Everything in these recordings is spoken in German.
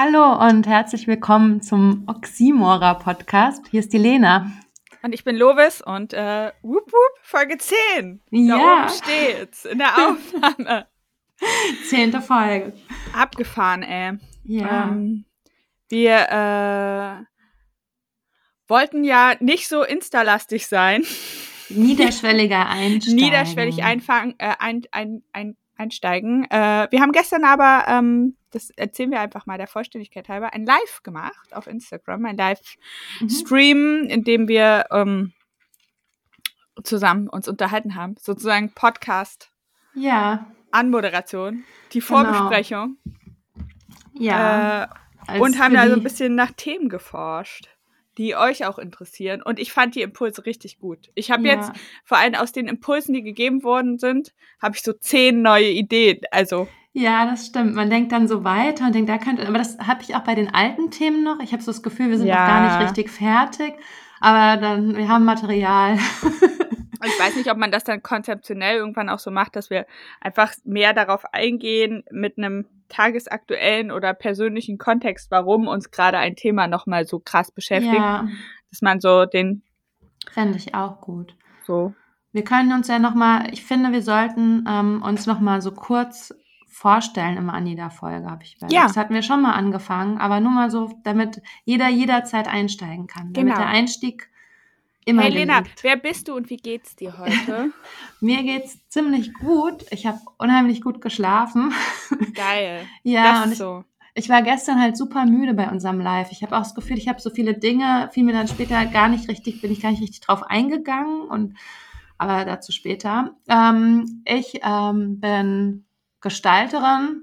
Hallo und herzlich willkommen zum Oxymora Podcast. Hier ist die Lena. Und ich bin Lovis und äh, whoop, whoop, Folge 10. Da Ja. oben steht's in der Aufnahme. Zehnte Folge. Abgefahren, ey. Ja. Ähm, wir äh, wollten ja nicht so instalastig sein, Niederschwelliger Einsteigen. niederschwellig einfangen, äh, ein, ein, ein, einsteigen. Äh, wir haben gestern aber, ähm, das erzählen wir einfach mal der Vollständigkeit halber, ein Live gemacht auf Instagram, ein Mhm. Live-Stream, in dem wir ähm, zusammen uns unterhalten haben. Sozusagen Podcast, Ja. Anmoderation, die Genau. Vorbesprechung. Ja. Äh, und haben da so ein bisschen nach Themen geforscht, die euch auch interessieren. Und ich fand die Impulse richtig gut. Ich habe Ja. jetzt vor allem aus den Impulsen, die gegeben worden sind, habe ich so zehn neue Ideen. Also Ja, das stimmt. Man denkt dann so weiter und denkt, da könnte, aber das habe ich auch bei den alten Themen noch. Ich habe so das Gefühl, wir sind Ja. noch gar nicht richtig fertig. Aber dann, wir haben Material. ich weiß nicht, ob man das dann konzeptionell irgendwann auch so macht, dass wir einfach mehr darauf eingehen mit einem tagesaktuellen oder persönlichen Kontext, warum uns gerade ein Thema nochmal so krass beschäftigt, ja, dass man so den fände ich auch gut. so Wir können uns ja nochmal, ich finde, wir sollten ähm, uns nochmal so kurz vorstellen immer an jeder Folge, habe ich überlegt. Ja. Das hatten wir schon mal angefangen, aber nur mal so, damit jeder jederzeit einsteigen kann. Damit Genau. der Einstieg immer Hey Lena, gelingt. wer bist du und wie geht's dir heute? Mir geht's ziemlich gut. Ich habe unheimlich gut geschlafen. Geil. ja, das und ich, so. ich war gestern halt super müde bei unserem Live. Ich habe auch das Gefühl, ich habe so viele Dinge, fiel mir dann später gar nicht richtig, bin ich gar nicht richtig drauf eingegangen und aber dazu später. Ähm, ich ähm, bin Gestalterin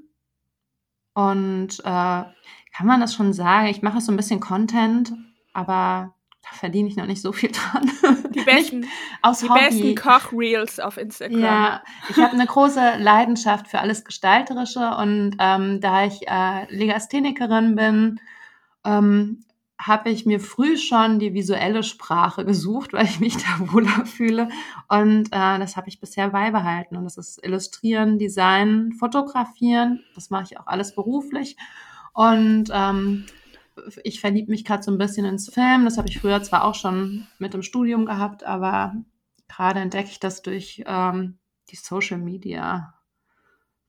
und äh, kann man das schon sagen? Ich mache so ein bisschen Content, aber da verdiene ich noch nicht so viel dran. Die besten, aus die Hobby. besten Kochreels auf Instagram. Ja, ich habe eine große Leidenschaft für alles Gestalterische und ähm, da ich äh, Legasthenikerin bin, ähm, habe ich mir früh schon die visuelle Sprache gesucht, weil ich mich da wohler fühle. Und äh, das habe ich bisher beibehalten. Und das ist Illustrieren, Design, Fotografieren. Das mache ich auch alles beruflich. Und ähm, ich verliebe mich gerade so ein bisschen ins Film. Das habe ich früher zwar auch schon mit dem Studium gehabt, aber gerade entdecke ich das durch ähm, die Social Media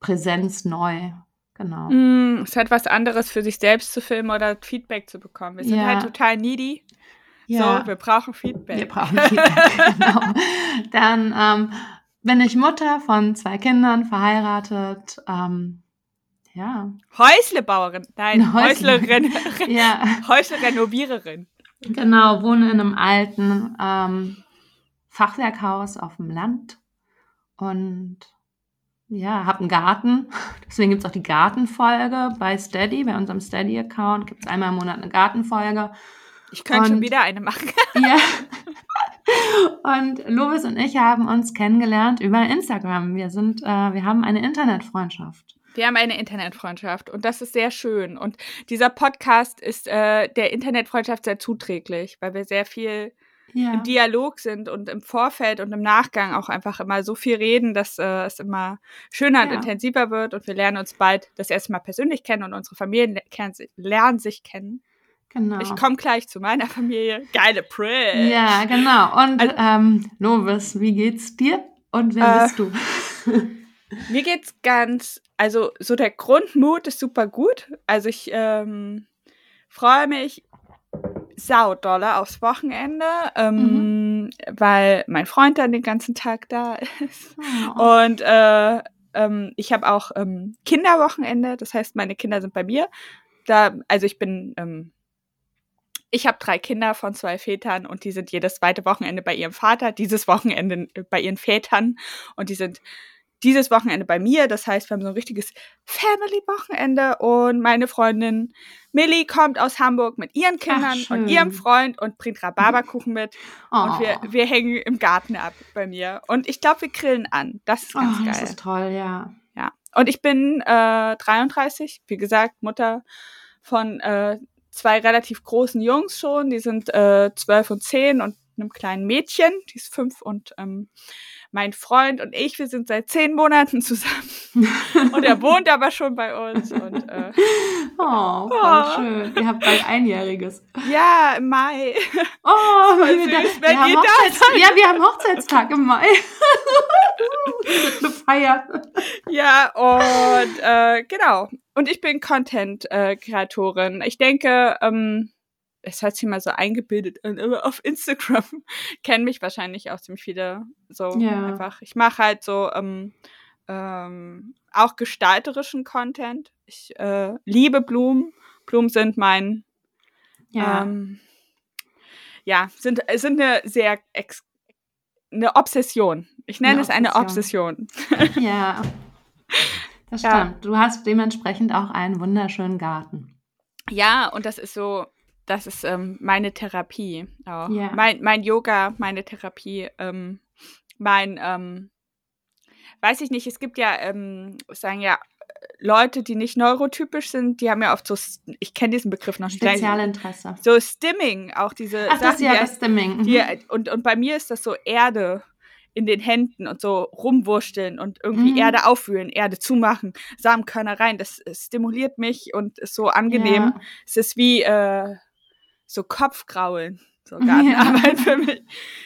Präsenz neu. Genau. Mm, es ist halt was anderes für sich selbst zu filmen oder Feedback zu bekommen. Wir sind Ja. halt total needy. Ja, So, wir brauchen Feedback. wir brauchen Feedback. genau. Dann ähm, bin ich Mutter von zwei Kindern, verheiratet. Ähm, ja. Häuslebauerin. Nein, Häusle- Häuslerin. ja, Häuslerenoviererin. genau. Wohne in einem alten ähm, Fachwerkhaus auf dem Land und ja, habe einen Garten. Deswegen gibt's auch die Gartenfolge bei Steady, bei unserem Steady-Account. Gibt's einmal im Monat eine Gartenfolge. Ich könnte schon wieder eine machen. Ja. Und Lovis und ich haben uns kennengelernt über Instagram. Wir sind, äh, wir haben eine Internetfreundschaft. Wir haben eine Internetfreundschaft und das ist sehr schön. Und dieser Podcast ist äh, der Internetfreundschaft sehr zuträglich, weil wir sehr viel Ja. im Dialog sind und im Vorfeld und im Nachgang auch einfach immer so viel reden, dass äh, es immer schöner und Ja. intensiver wird und wir lernen uns bald das erste Mal persönlich kennen und unsere Familien lernen sich kennen. Genau. Ich komme gleich zu meiner Familie. Geile Prill. Ja, genau. Und Also- ähm, Lovis, wie geht's dir? Und wer Äh, bist du? Mir geht's ganz, also so der Grundmut ist super gut. Also ich ähm, freue mich saudolle aufs Wochenende, ähm, weil mein Freund dann den ganzen Tag da ist. Oh. Und äh, ähm, ich habe auch ähm, Kinderwochenende, das heißt, meine Kinder sind bei mir. Da, also ich bin, ähm, ich habe drei Kinder von zwei Vätern und die sind jedes zweite Wochenende bei ihrem Vater, dieses Wochenende äh, bei ihren Vätern und die sind dieses Wochenende bei mir. Das heißt, wir haben so ein richtiges Family-Wochenende und meine Freundin Millie kommt aus Hamburg mit ihren Kindern schön. und ihrem Freund und bringt Rhabarberkuchen mit. oh. Und wir, wir hängen im Garten ab bei mir. Und ich glaube, wir grillen an. Das ist ganz oh, geil. das ist toll, ja. ja. Und ich bin äh, 33, wie gesagt, Mutter von äh, zwei relativ großen Jungs schon. Die sind äh, 12 und 10 und einem kleinen Mädchen, die ist fünf und ähm, mein Freund und ich, wir sind seit zehn Monaten zusammen. und er wohnt aber schon bei uns. Und, äh, oh, voll oh. schön. Ihr habt bald Einjähriges. Ja, im Mai. Oh, wir, süß, da, wir, haben ja, wir haben Hochzeitstag im Mai. eine Feier. Ja, und äh, genau. Und ich bin Content-Kreatorin. ich denke, ähm, es hat sich mal so eingebildet, aber auf Instagram kennen mich wahrscheinlich auch ziemlich viele so ja. einfach. Ich mache halt so ähm, ähm, auch gestalterischen Content. Ich äh, liebe Blumen. Blumen sind mein ja, ähm, ja sind, sind eine sehr ex eine Obsession. Ich nenne eine es eine Obsession. Ja, das stimmt. Ja. Du hast dementsprechend auch einen wunderschönen Garten. Ja, und das ist so, das ist ähm, meine Therapie auch. Ja. Mein, mein Yoga, meine Therapie, ähm, mein, ähm, weiß ich nicht, es gibt ja, ähm, sagen ja, Leute, die nicht neurotypisch sind, die haben ja oft so, ich kenne diesen Begriff noch nicht. Spezialinteresse. So Stimming, auch diese Ach, Sachen. Das ist ja das Stimming. Mhm. Die, und, und bei mir ist das so Erde in den Händen und so rumwursteln und irgendwie mhm. Erde aufwühlen, Erde zumachen, Samenkörner rein. Das stimuliert mich und ist so angenehm. Ja. Es ist wie äh, so Kopfgraulen, so Gartenarbeit ja. für mich.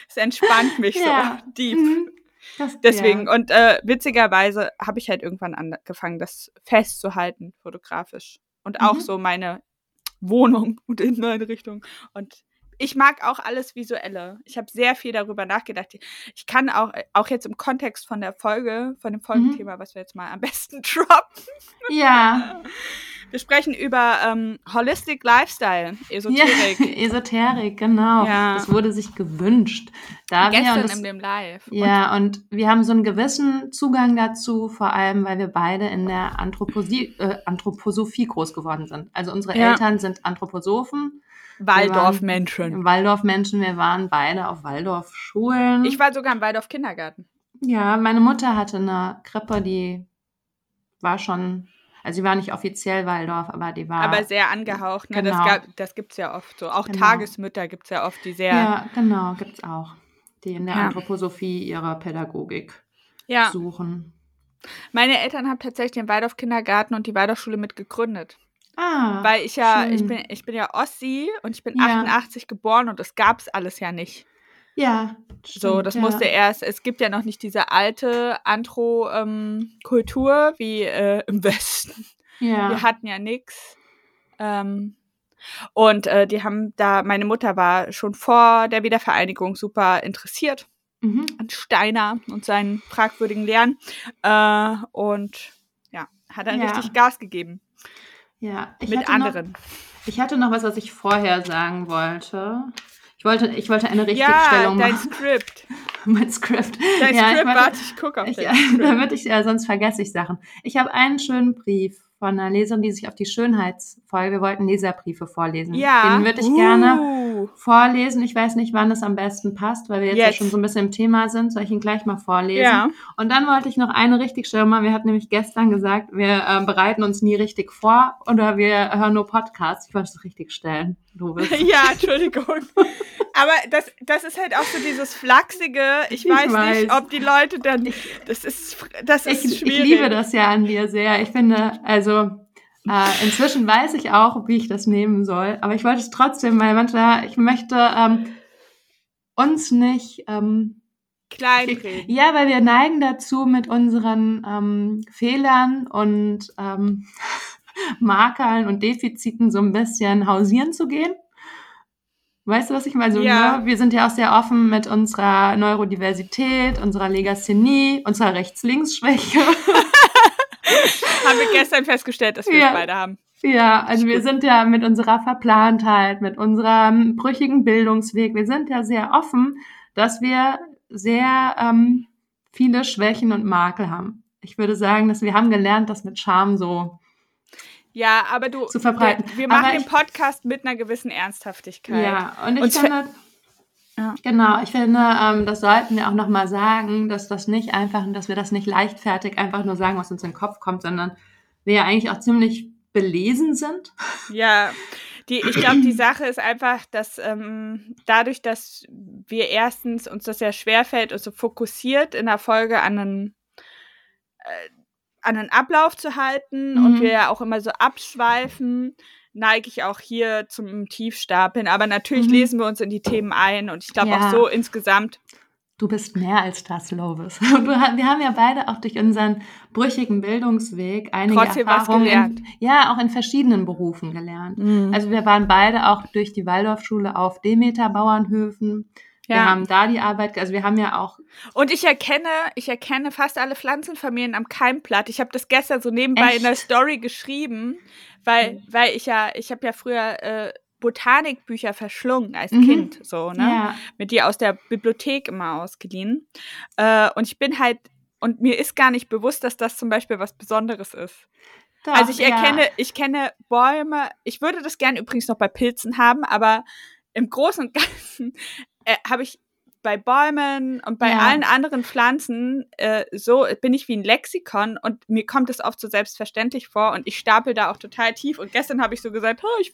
Es entspannt mich ja. so deep. Mhm. Das, Deswegen, ja. und äh, witzigerweise habe ich halt irgendwann angefangen, das festzuhalten, fotografisch. Und auch mhm. so meine Wohnung und Inneneinrichtung. Und ich mag auch alles Visuelle. Ich habe sehr viel darüber nachgedacht. Ich kann auch, auch jetzt im Kontext von der Folge, von dem Folgenthema, mhm. was wir jetzt mal am besten droppen. Ja. Wir sprechen über ähm, Holistic Lifestyle, Esoterik. Ja, Esoterik, genau. Ja. Das wurde sich gewünscht. Da Gestern das, in dem Live. Ja, und, und, wir haben so einen gewissen Zugang dazu, vor allem, weil wir beide in der Anthroposie, äh, Anthroposophie groß geworden sind. Also unsere ja. Eltern sind Anthroposophen. Waldorfmenschen. Waldorfmenschen, wir waren beide auf Waldorfschulen. Ich war sogar im Waldorf-Kindergarten. Ja, meine Mutter hatte eine Krippe, die war schon also sie war nicht offiziell Waldorf, aber die war. Aber sehr angehaucht, ne? Genau. Das, das gibt es ja oft so. Auch genau. Tagesmütter gibt es ja oft, die sehr. Ja, genau, gibt es auch. Die in der ja. Anthroposophie ihrer Pädagogik ja. suchen. Meine Eltern haben tatsächlich den Waldorf-Kindergarten und die Waldorfschule mit gegründet. Ah. Weil ich ja, schön. ich bin, ich bin ja Ossi und ich bin ja. 88 geboren und das gab es alles ja nicht. Ja. Stimmt, so, das ja. musste erst, es gibt ja noch nicht diese alte Antro-Kultur ähm, wie äh, im Westen. Ja. Wir hatten ja nichts. Ähm, und äh, die haben da, meine Mutter war schon vor der Wiedervereinigung super interessiert mhm. an Steiner und seinen fragwürdigen Lehren. Äh, und ja, hat dann ja. richtig Gas gegeben. Ja, ich mit anderen. Noch, ich hatte noch was, was ich vorher sagen wollte. Ich wollte, ich wollte eine Richtigstellung ja, dein machen. Skript. mein Skript. Dein ja, Skript, warte, ich gucke auf ich, ja, Damit ich, äh, sonst vergesse ich Sachen. Ich habe einen schönen Brief von einer Leserin, die sich auf die Schönheitsfolge, wir wollten Leserbriefe vorlesen. Ja. Den würde ich uh. gerne vorlesen. Ich weiß nicht, wann es am besten passt, weil wir jetzt, jetzt, ja schon so ein bisschen im Thema sind. Soll ich ihn gleich mal vorlesen? Ja. Und dann wollte ich noch eine Richtigstellung machen. Wir hatten nämlich gestern gesagt, wir äh, bereiten uns nie richtig vor oder wir hören nur Podcasts. Ich wollte es richtig stellen. Ja, Entschuldigung. Aber das, das ist halt auch so dieses Flachsige. Ich, ich weiß, weiß, nicht, ob die Leute dann. Das ist, das ist ich, schwierig. Ich liebe das ja an dir sehr. Ich finde, also äh, inzwischen weiß ich auch, wie ich das nehmen soll. Aber ich wollte es trotzdem, weil manchmal, ich möchte ähm, uns nicht. Ähm, Kleinreden. Ja, weil wir neigen dazu, mit unseren ähm, Fehlern und ähm, Makeln und Defiziten so ein bisschen hausieren zu gehen. Weißt du, was ich meine? So, ja. ne? Wir sind ja auch sehr offen mit unserer Neurodiversität, unserer Legasthenie, unserer Rechts-Links-Schwäche. haben wir gestern festgestellt, dass wir ja. beide haben. Ja, also wir sind ja mit unserer Verplantheit, mit unserem brüchigen Bildungsweg, wir sind ja sehr offen, dass wir sehr ähm, viele Schwächen und Makel haben. Ich würde sagen, dass wir haben gelernt, das mit Charme so ja, aber du, zu verbreiten. Wir, wir machen den Podcast mit einer gewissen Ernsthaftigkeit. Ja, und ich und finde, ja. genau, ich finde, ähm, das sollten wir auch nochmal sagen, dass das nicht einfach, dass wir das nicht leichtfertig einfach nur sagen, was uns in den Kopf kommt, sondern wir ja eigentlich auch ziemlich belesen sind. Ja, Die, ich glaube, die Sache ist einfach, dass ähm, dadurch, dass wir erstens uns das sehr schwerfällt, uns so fokussiert in der Folge an einen, äh, an einen Ablauf zu halten Mhm. und wir ja auch immer so abschweifen, neige ich auch hier zum Tiefstapeln. Aber natürlich Mhm. lesen wir uns in die Themen ein und ich glaube Ja. auch so insgesamt. Du bist mehr als das, Lovis. Du, wir haben ja beide auch durch unseren brüchigen Bildungsweg einige Trotzdem was Erfahrungen gelernt. In, ja auch in verschiedenen Berufen gelernt. Also, Also wir waren beide auch durch die Waldorfschule auf Demeter Bauernhöfen. Wir Ja. haben da die Arbeit, also wir haben ja auch Und ich erkenne, ich erkenne fast alle Pflanzenfamilien am Keimblatt. Ich habe das gestern so nebenbei Echt? in der Story geschrieben, weil, weil ich ja, ich habe ja früher äh, Botanikbücher verschlungen als Mhm. Kind, so, ne? ja, Mit die aus der Bibliothek immer ausgeliehen. Äh, und ich bin halt, und mir ist gar nicht bewusst, dass das zum Beispiel was Besonderes ist. doch, also ich ja. erkenne, ich kenne Bäume, ich würde das gerne übrigens noch bei Pilzen haben, aber im Großen und Ganzen äh, habe ich bei Bäumen und bei Ja. allen anderen Pflanzen äh, so bin ich wie ein Lexikon und mir kommt es oft so selbstverständlich vor und ich stapel da auch total tief und gestern habe ich so gesagt, oh, ich,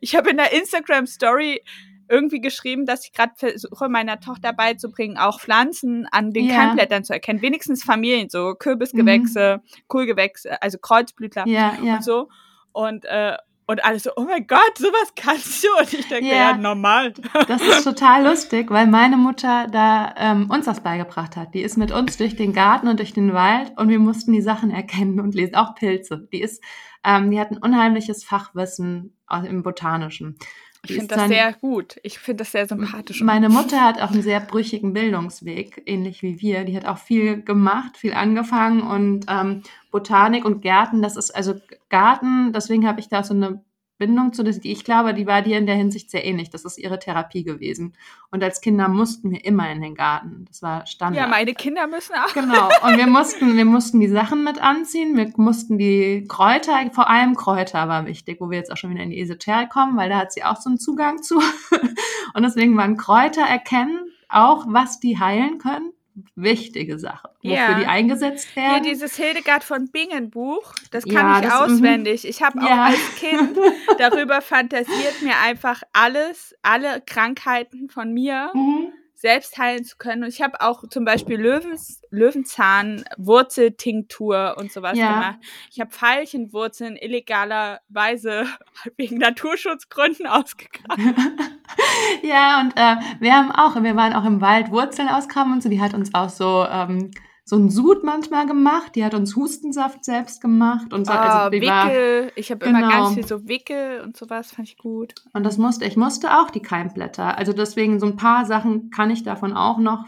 ich habe in der Instagram Story irgendwie geschrieben, dass ich gerade versuche, meiner Tochter beizubringen, auch Pflanzen an den Ja. Keimblättern zu erkennen. Wenigstens Familien, so Kürbisgewächse, Kohlgewächse, also Kreuzblütler ja, ja. und so. Und, äh, und alles so, oh mein Gott, sowas kannst du. Und ich denke, Ja. ja, normal. Das ist total lustig, weil meine Mutter da ähm, uns das beigebracht hat. Die ist mit uns durch den Garten und durch den Wald und wir mussten die Sachen erkennen und lesen, auch Pilze. Die ist, ähm, die hat ein unheimliches Fachwissen im Botanischen. Ich finde das sehr gut. Ich finde das sehr sympathisch. Meine Mutter hat auch einen sehr brüchigen Bildungsweg, ähnlich wie wir. Die hat auch viel gemacht, viel angefangen und ähm, Botanik und Gärten, das ist also Garten, deswegen habe ich da so eine Bindung zu, ich glaube, die war dir in der Hinsicht sehr ähnlich. Das ist ihre Therapie gewesen. Und als Kinder mussten wir immer in den Garten. Das war Standard. ja, meine Kinder müssen auch. Genau. Und wir mussten, wir mussten die Sachen mit anziehen. Wir mussten die Kräuter, vor allem Kräuter war wichtig, wo wir jetzt auch schon wieder in die Esoterik kommen, weil da hat sie auch so einen Zugang zu. Und deswegen waren Kräuter erkennen, auch was die heilen können, wichtige Sache. Wofür Ja. die eingesetzt werden. dieses Hildegard von Bingen Buch, das kann Ja, ich das- mhm. auswendig. Ich habe auch Ja. als Kind darüber fantasiert, mir einfach alles, alle Krankheiten von mir Mhm. Selbst heilen zu können. Und ich habe auch zum Beispiel Löwens, Löwenzahn, Wurzeltinktur und sowas Ja. gemacht. Ich habe Veilchenwurzeln illegalerweise wegen Naturschutzgründen ausgegraben. ja, und äh, wir haben auch, wir waren auch im Wald Wurzeln ausgraben und so. Die hat uns auch so ähm, so ein Sud manchmal gemacht. Die hat uns Hustensaft selbst gemacht und so. Ah, also die war, Wickel. Ich habe immer Genau. ganz viel so Wickel und sowas, fand ich gut. Und das musste, ich musste auch die Keimblätter. Also deswegen so ein paar Sachen kann ich davon auch noch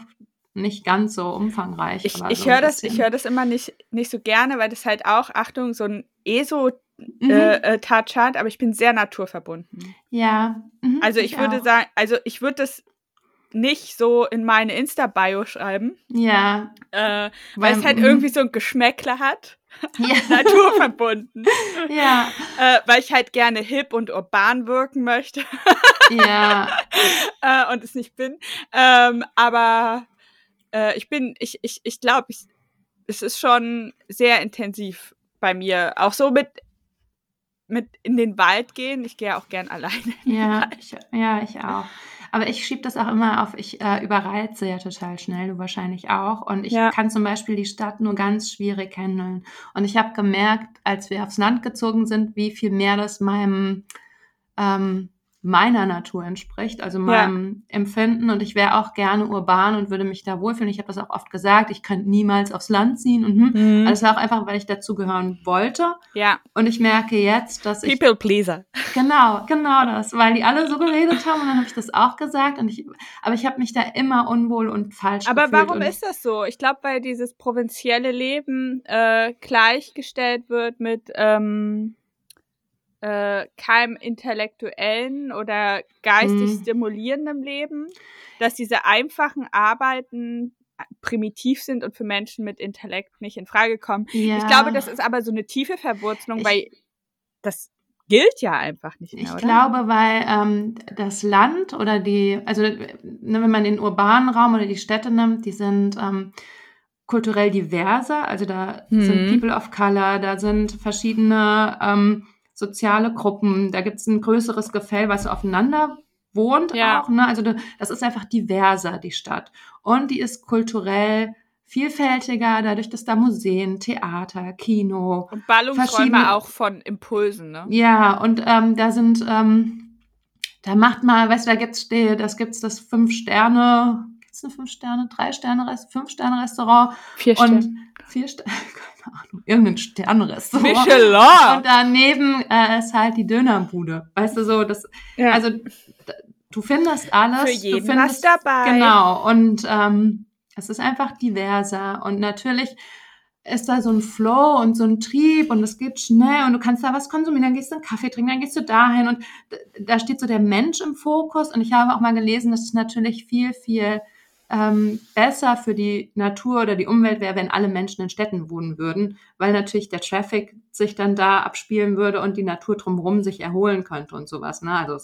nicht ganz so umfangreich. Ich, ich so höre das, ich höre das immer nicht, nicht so gerne, weil das halt auch, Achtung, so ein ESO Mhm. äh, äh, hat, aber ich bin sehr naturverbunden. ja. Mhm, Also ich, würde auch. sagen, also ich würde das nicht so in meine Insta-Bio schreiben, Ja. äh, weil es halt irgendwie so ein Geschmäckler hat, Ja. naturverbunden, ja. äh, weil ich halt gerne hip und urban wirken möchte Ja. äh, und es nicht bin. Ähm, aber äh, ich bin, ich, ich, ich glaube, ich, es ist schon sehr intensiv bei mir. Auch so mit, mit in den Wald gehen. Ich gehe ja auch gern alleine. Ja, ich, ja, ich auch. Aber ich schiebe das auch immer auf, ich äh, überreize ja total schnell, du wahrscheinlich auch. Und ich Ja. kann zum Beispiel die Stadt nur ganz schwierig handeln. Und ich habe gemerkt, als wir aufs Land gezogen sind, wie viel mehr das meinem ähm, meiner Natur entspricht, also meinem Empfinden. Und ich wäre auch gerne urban und würde mich da wohlfühlen. Ich habe das auch oft gesagt, ich könnte niemals aufs Land ziehen. Und, hm. Mhm. Also war auch einfach, weil ich dazugehören wollte. ja, Und ich merke jetzt, dass ich People Pleaser. Genau, genau das, weil die alle so geredet haben und dann habe ich das auch gesagt und ich, aber ich habe mich da immer unwohl und falsch Aber gefühlt warum und, ist das so? Ich glaube, weil dieses provinzielle Leben äh, gleichgestellt wird mit ähm, äh, keinem intellektuellen oder geistig Hm. stimulierendem Leben, dass diese einfachen Arbeiten primitiv sind und für Menschen mit Intellekt nicht in Frage kommen. ja, Ich glaube, das ist aber so eine tiefe Verwurzelung, Ich- weil das gilt ja einfach nicht mehr, ich oder? glaube, weil ähm, das Land oder die, also ne, wenn man den urbanen Raum oder die Städte nimmt, die sind ähm, kulturell diverser, also da sind Mhm. People of Color, da sind verschiedene ähm, soziale Gruppen, da gibt es ein größeres Gefäll, was aufeinander wohnt Ja. auch. Ne? Also das ist einfach diverser, die Stadt. Und die ist kulturell vielfältiger, dadurch, dass da Museen, Theater, Kino, Und Ballungsräume auch von Impulsen, ne? ja, und ähm, da sind, ähm, da macht mal, weißt du, da gibt's, das gibt's das fünf Sterne, gibt's eine fünf Sterne, drei Sterne, Rest, fünf Sterne Restaurant Vier und vier Sterne, keine Ahnung, irgendein Sternrestaurant. Michelin! Und daneben äh, ist halt die Dönerbude. Weißt du so, das, Ja. also du findest alles. Für jeden du findest, was dabei. Genau. Und ähm, es ist einfach diverser. Und natürlich ist da so ein Flow und so ein Trieb und es geht schnell und du kannst da was konsumieren, dann gehst du einen Kaffee trinken, dann gehst du dahin und da steht so der Mensch im Fokus und ich habe auch mal gelesen, dass es natürlich viel, viel ähm, besser für die Natur oder die Umwelt wäre, wenn alle Menschen in Städten wohnen würden, weil natürlich der Traffic sich dann da abspielen würde und die Natur drumherum sich erholen könnte und sowas. Ne? Also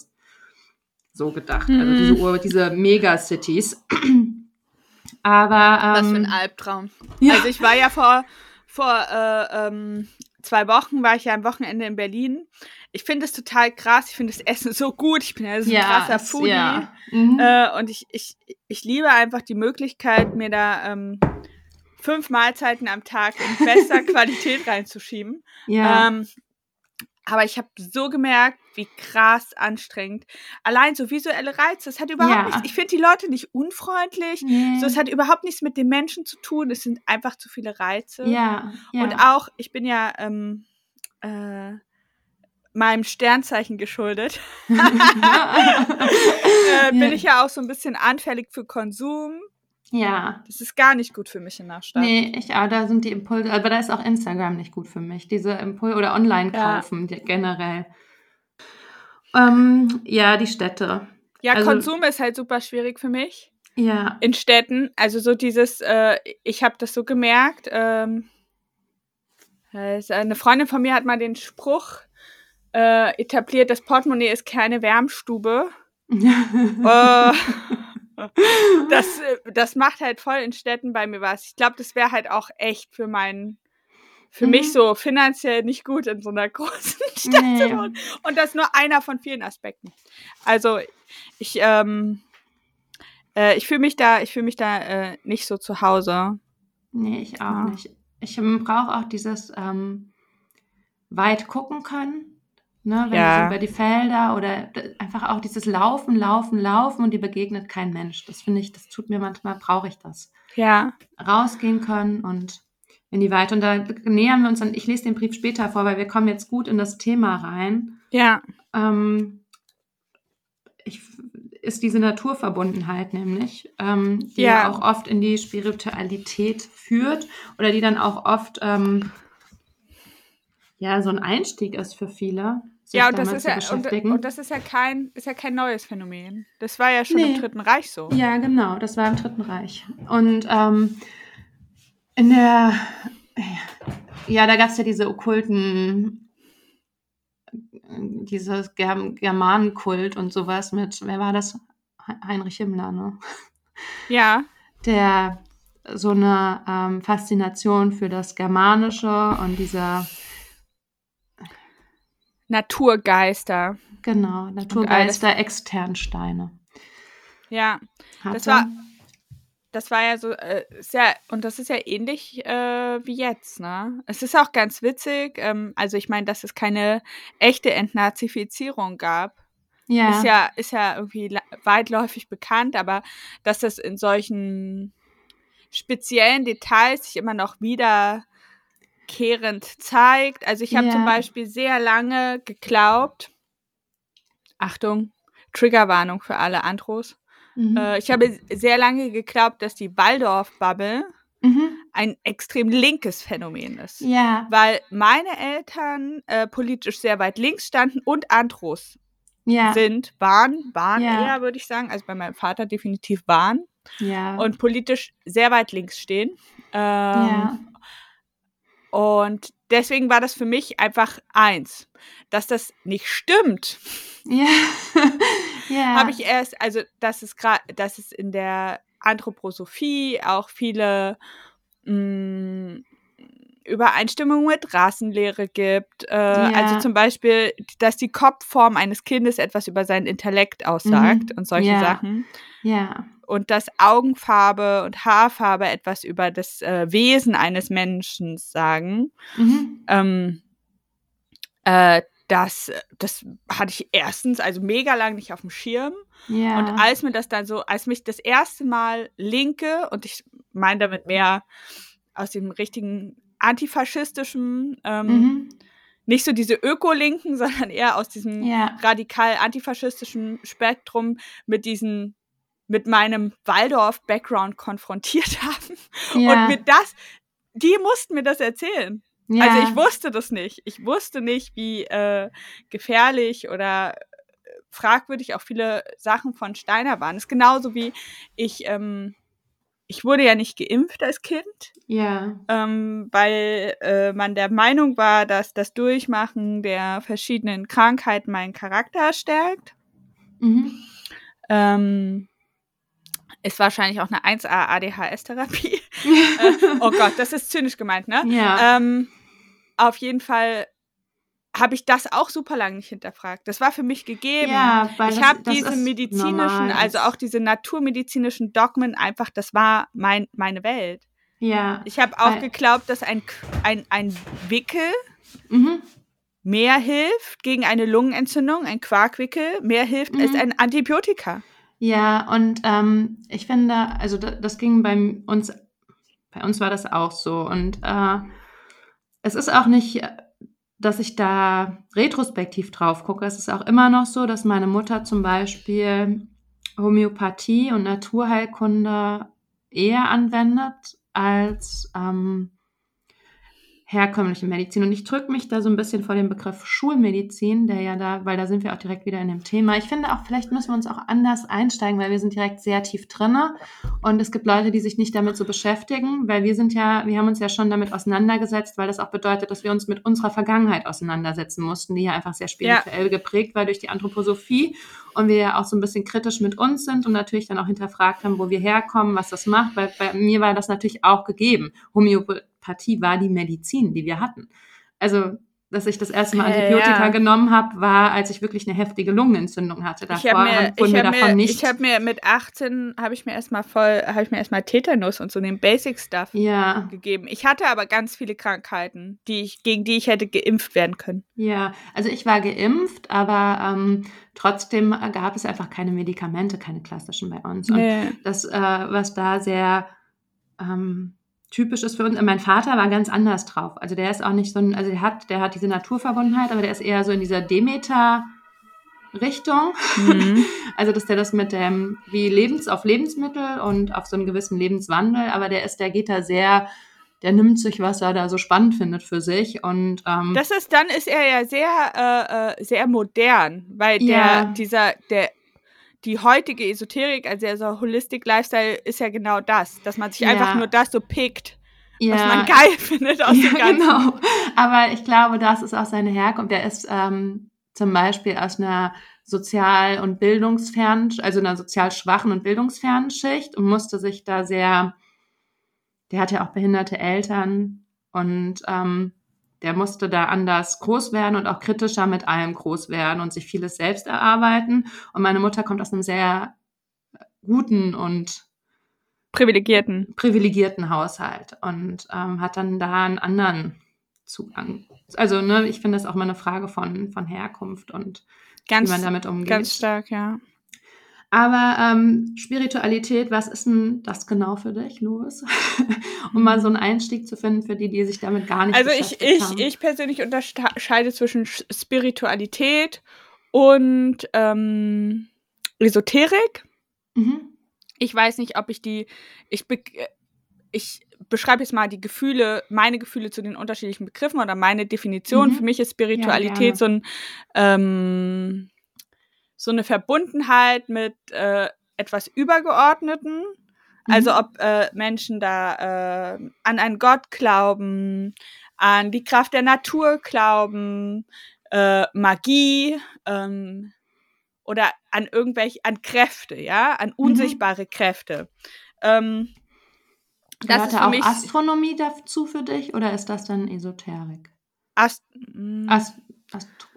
so gedacht. Also Mhm. diese, Ur- diese Megacities. Aber Was für ein ähm, Albtraum. ja. Also ich war ja vor, vor äh, ähm, zwei Wochen, war ich ja am Wochenende in Berlin. Ich finde es total krass. Ich finde das Essen so gut. Ich bin ja so ein krasser es- Foodie. Ja. Mhm. Äh, und ich, ich, ich liebe einfach die Möglichkeit, mir da ähm, fünf Mahlzeiten am Tag in bester Qualität reinzuschieben. ja. Ähm, aber ich habe so gemerkt, wie krass anstrengend. Allein so visuelle Reize, es hat überhaupt Ja. nichts. Ich finde die Leute nicht unfreundlich. nee. So, es hat überhaupt nichts mit den Menschen zu tun. Es sind einfach zu viele Reize. ja. ja. Und auch, ich bin ja ähm, äh, meinem Sternzeichen geschuldet. äh, bin Ja. ich ja auch so ein bisschen anfällig für Konsum. ja. Das ist gar nicht gut für mich in der Stadt. Nee, ich, ah, da sind die Impulse, aber da ist auch Instagram nicht gut für mich. Diese Impulse oder online Ja. kaufen die- generell. Ähm, ja, die Städte. Ja, Also- Konsum ist halt super schwierig für mich Ja. in Städten. Also so dieses, äh, ich habe das so gemerkt. Ähm, äh, eine Freundin von mir hat mal den Spruch äh, etabliert, das Portemonnaie ist keine Wärmstube. Äh, das, äh, das macht halt voll in Städten bei mir was. Ich glaube, das wäre halt auch echt für meinen, für Mhm. mich so finanziell nicht gut in so einer großen Stadt Nee. zu wohnen. Und das ist nur einer von vielen Aspekten. Also ich, ähm, äh, ich fühle mich da, ich fühle mich da äh, nicht so zu Hause. Nee, ich auch Ja. nicht. Ich ähm, brauche auch dieses ähm, weit gucken können. Ne, wenn Ja. du so über die Felder oder einfach auch dieses Laufen, Laufen, Laufen und die begegnet kein Mensch. Das finde ich, das tut mir manchmal, brauche ich das. Ja. Rausgehen können und in die Weite. Und da nähern wir uns dann, ich lese den Brief später vor, weil wir kommen jetzt gut in das Thema rein. Ja. Ähm, ich, ist diese Naturverbundenheit nämlich, ähm, die ja. Ja. auch oft in die Spiritualität führt oder die dann auch oft ähm, ja so ein Einstieg ist für viele, sich Ja, und das ist ja, und, und das ist ja kein, ist ja kein neues Phänomen. Das war ja schon Nee. im Dritten Reich so. Ja, genau, das war im Dritten Reich. Und ähm, in der, ja, da gab es ja diese okkulten, dieses Germ Germanenkult und sowas mit, wer war das? He- Heinrich Himmler, ne? Ja. Der so eine ähm, Faszination für das Germanische und dieser, Naturgeister. genau, Naturgeister, Externsteine. Ja. Hatte. Das war, das war ja so äh, sehr, und das ist ja ähnlich äh, wie jetzt, ne? Es ist auch ganz witzig, ähm, also ich meine, dass es keine echte Entnazifizierung gab, ja, ist ja, ist ja irgendwie weitläufig bekannt, aber dass das in solchen speziellen Details sich immer noch wiederkehrend zeigt. Also ich habe Ja. zum Beispiel sehr lange geglaubt, Achtung, Triggerwarnung für alle Andros. mhm. Äh, ich habe sehr lange geglaubt, dass die Waldorf-Bubble Mhm. ein extrem linkes Phänomen ist. ja, Weil meine Eltern äh, politisch sehr weit links standen und Andros ja, sind, waren, waren Ja. eher, würde ich sagen, also bei meinem Vater definitiv waren ja, und politisch sehr weit links stehen. Ähm, ja, Und deswegen war das für mich einfach eins. Dass das nicht stimmt, ja, ja, habe ich erst, also dass es gerade, dass es in der Anthroposophie auch viele mh, Übereinstimmung mit Rassenlehre gibt. Äh, Ja. Also zum Beispiel, dass die Kopfform eines Kindes etwas über seinen Intellekt aussagt Mhm. und solche Ja. Sachen. Ja. Und dass Augenfarbe und Haarfarbe etwas über das äh, Wesen eines Menschen sagen. Mhm. Ähm, äh, das, das hatte ich erstens also mega lang nicht auf dem Schirm. Ja. Und als mir das dann so, als mich das erste Mal Linke, und ich meine damit mehr aus dem richtigen antifaschistischen, ähm, mhm. nicht so diese Öko-Linken, sondern eher aus diesem Ja. radikal antifaschistischen Spektrum mit diesen mit meinem Waldorf-Background konfrontiert haben. Ja. Und mir das, die mussten mir das erzählen. ja. Also ich wusste das nicht. Ich wusste nicht, wie äh, gefährlich oder äh, fragwürdig auch viele Sachen von Steiner waren. Das ist genauso wie ich, ähm, ich wurde ja nicht geimpft als Kind, Ja. ähm, weil äh, man der Meinung war, dass das Durchmachen der verschiedenen Krankheiten meinen Charakter stärkt. Mhm. Ähm, ist wahrscheinlich auch eine 1A ADHS-Therapie. äh, oh Gott, das ist zynisch gemeint, ne? Ja. Ähm, auf jeden Fall habe ich das auch super lang nicht hinterfragt. Das war für mich gegeben. ja, weil ich habe diese medizinischen, normal. also auch diese naturmedizinischen Dogmen einfach, das war mein, meine Welt. Ja. Ich habe auch geglaubt, dass ein, ein, ein Wickel Mhm. mehr hilft gegen eine Lungenentzündung, ein Quarkwickel mehr hilft als Mhm. ein Antibiotika. Ja, und ähm, ich finde, also da, das ging bei uns, bei uns war das auch so. Und äh, es ist auch nicht, äh, dass ich da retrospektiv drauf gucke. Es ist auch immer noch so, dass meine Mutter zum Beispiel Homöopathie und Naturheilkunde eher anwendet als ähm, herkömmliche Medizin. Und ich drücke mich da so ein bisschen vor dem Begriff Schulmedizin, der ja da, weil da sind wir auch direkt wieder in dem Thema. Ich finde auch, vielleicht müssen wir uns auch anders einsteigen, weil wir sind direkt sehr tief drinne. Und es gibt Leute, die sich nicht damit so beschäftigen, weil wir sind ja, wir haben uns ja schon damit auseinandergesetzt, weil das auch bedeutet, dass wir uns mit unserer Vergangenheit auseinandersetzen mussten, die ja einfach sehr spirituell geprägt war durch die Anthroposophie. Und wir ja auch so ein bisschen kritisch mit uns sind und natürlich dann auch hinterfragt haben, wo wir herkommen, was das macht. Weil bei mir war das natürlich auch gegeben. Homöopathie war die Medizin, die wir hatten. Also, dass ich das erste Mal Okay, Antibiotika ja. genommen habe, war, als ich wirklich eine heftige Lungenentzündung hatte. Ich Davor habe mir, ich mir hab davon mir, nicht. ich hab mir mit 18 habe ich mir erstmal voll, habe ich mir erstmal Tetanus und so den Basic Stuff ja, gegeben. Ich hatte aber ganz viele Krankheiten, die ich, gegen die ich hätte geimpft werden können. ja. Also ich war geimpft, aber ähm, trotzdem gab es einfach keine Medikamente, keine klassischen bei uns. Und Nee. das, äh, was da sehr ähm, typisch ist für uns. Mein Vater war ganz anders drauf. Also der ist auch nicht so ein, also der hat, der hat diese Naturverbundenheit, aber der ist eher so in dieser Demeter-Richtung. Mhm. Also dass der das mit dem, wie Lebens auf Lebensmittel und auf so einen gewissen Lebenswandel, aber der ist, der geht da sehr, der nimmt sich, was er da so spannend findet für sich und ähm, Das ist, dann ist er ja sehr, äh, äh, sehr modern, weil der, Ja. dieser, der, die heutige Esoterik, also dieser Holistic Lifestyle, ist ja genau das, dass man sich Ja. einfach nur das so pickt, ja, was man geil findet aus ja, dem Ganzen. genau. Aber ich glaube, das ist auch seine Herkunft. Der ist ähm, zum Beispiel aus einer sozial- und bildungsfernen, also einer sozial schwachen und bildungsfernen Schicht und musste sich da sehr, der hat ja auch behinderte Eltern und ähm, der musste da anders groß werden und auch kritischer mit allem groß werden und sich vieles selbst erarbeiten. Und meine Mutter kommt aus einem sehr guten und Privilegierten. privilegierten Haushalt und ähm, hat dann da einen anderen Zugang. Also, ne, ich finde das auch mal eine Frage von, von Herkunft und Ganz, wie man damit umgeht. ganz stark, ja. Aber ähm, Spiritualität, was ist denn das genau für dich, Louis? um mal so einen Einstieg zu finden für die, die sich damit gar nicht Also ich, beschäftigt ich, haben. ich persönlich unterscheide zwischen Sch- Spiritualität und ähm, Esoterik. Mhm. Ich weiß nicht, ob ich die, ich, be ich beschreibe jetzt mal die Gefühle, meine Gefühle zu den unterschiedlichen Begriffen oder meine Definition. Mhm. Für mich ist. Spiritualität so ein ähm, so eine Verbundenheit mit äh, etwas Übergeordneten. Also Mhm. ob äh, Menschen da äh, an einen Gott glauben, an die Kraft der Natur glauben, äh, Magie ähm, oder an irgendwelche, an Kräfte, ja, an unsichtbare Kräfte. Ähm, das Gehört ist auch Astronomie dazu für dich oder ist das dann Esoterik? Ast mm. Ast Astro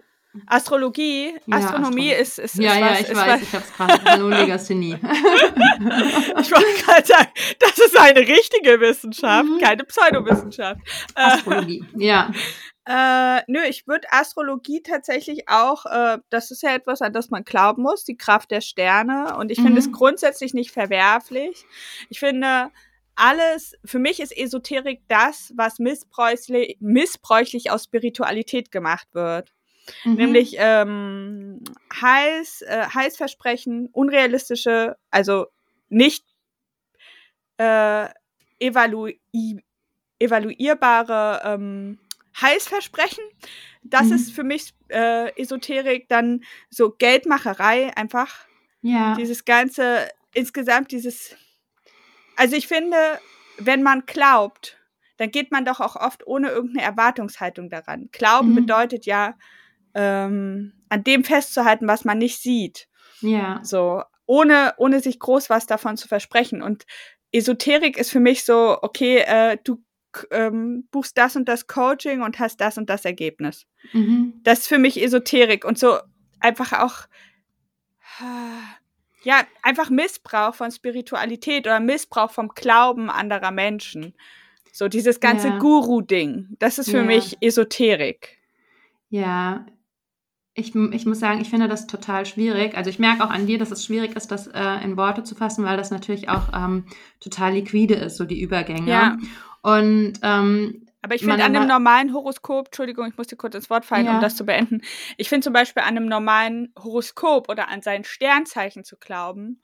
Astrologie, ja, Astronomie Astro ist, ist, Ja, ist ja, was, ich weiß, was. ich hab's gerade. Hallo, Legasthenie. ich wollte gerade sagen, das ist eine richtige Wissenschaft, mhm. keine Pseudowissenschaft. Äh, Astrologie, ja. Äh, nö, ich würde Astrologie tatsächlich auch, äh, das ist ja etwas, an das man glauben muss, die Kraft der Sterne. Und ich mhm. finde es grundsätzlich nicht verwerflich. Ich finde, alles, für mich ist Esoterik das, was missbräuchlich, missbräuchlich aus Spiritualität gemacht wird. Mhm. Nämlich ähm, heiß, äh, Heißversprechen, unrealistische, also nicht äh, evalu evaluierbare ähm, Heißversprechen. Das mhm. ist für mich äh, Esoterik, dann so Geldmacherei einfach. Ja. Dieses ganze, insgesamt dieses, also ich finde, wenn man glaubt, dann geht man doch auch oft ohne irgendeine Erwartungshaltung daran. Glauben mhm. bedeutet ja, ähm, an dem festzuhalten, was man nicht sieht. Ja. So, ohne, ohne sich groß was davon zu versprechen. Und Esoterik ist für mich so, okay, äh, du ähm, buchst das und das Coaching und hast das und das Ergebnis. Mhm. Das ist für mich Esoterik und so einfach auch, ja, einfach Missbrauch von Spiritualität oder Missbrauch vom Glauben anderer Menschen. So dieses ganze ja. Guru-Ding, das ist für ja. mich Esoterik. Ja, ich, ich muss sagen, ich finde das total schwierig. Also ich merke auch an dir, dass es schwierig ist, das äh, in Worte zu fassen, weil das natürlich auch ähm, total liquide ist, so die Übergänge. Ja. Und ähm, aber ich finde an einem normalen Horoskop, Entschuldigung, ich muss dir kurz ins Wort fallen, ja. um das zu beenden. Ich finde zum Beispiel an einem normalen Horoskop oder an sein Sternzeichen zu glauben,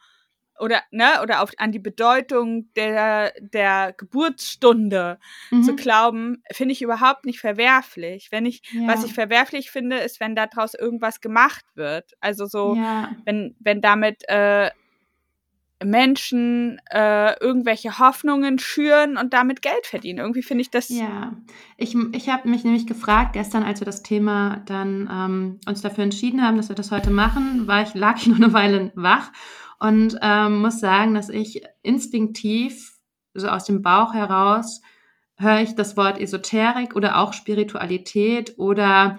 oder ne oder auf, an die Bedeutung der der Geburtsstunde mhm. zu glauben, finde ich überhaupt nicht verwerflich. Wenn ich ja. was ich verwerflich finde, ist, wenn daraus irgendwas gemacht wird. Also so, ja. wenn wenn damit äh, Menschen äh, irgendwelche Hoffnungen schüren und damit Geld verdienen. Irgendwie finde ich das. Ja, ich, ich habe mich nämlich gefragt, gestern, als wir das Thema dann ähm, uns dafür entschieden haben, dass wir das heute machen, war ich, lag ich noch eine Weile wach und ähm, muss sagen, dass ich instinktiv, so aus dem Bauch heraus, höre ich das Wort Esoterik oder auch Spiritualität oder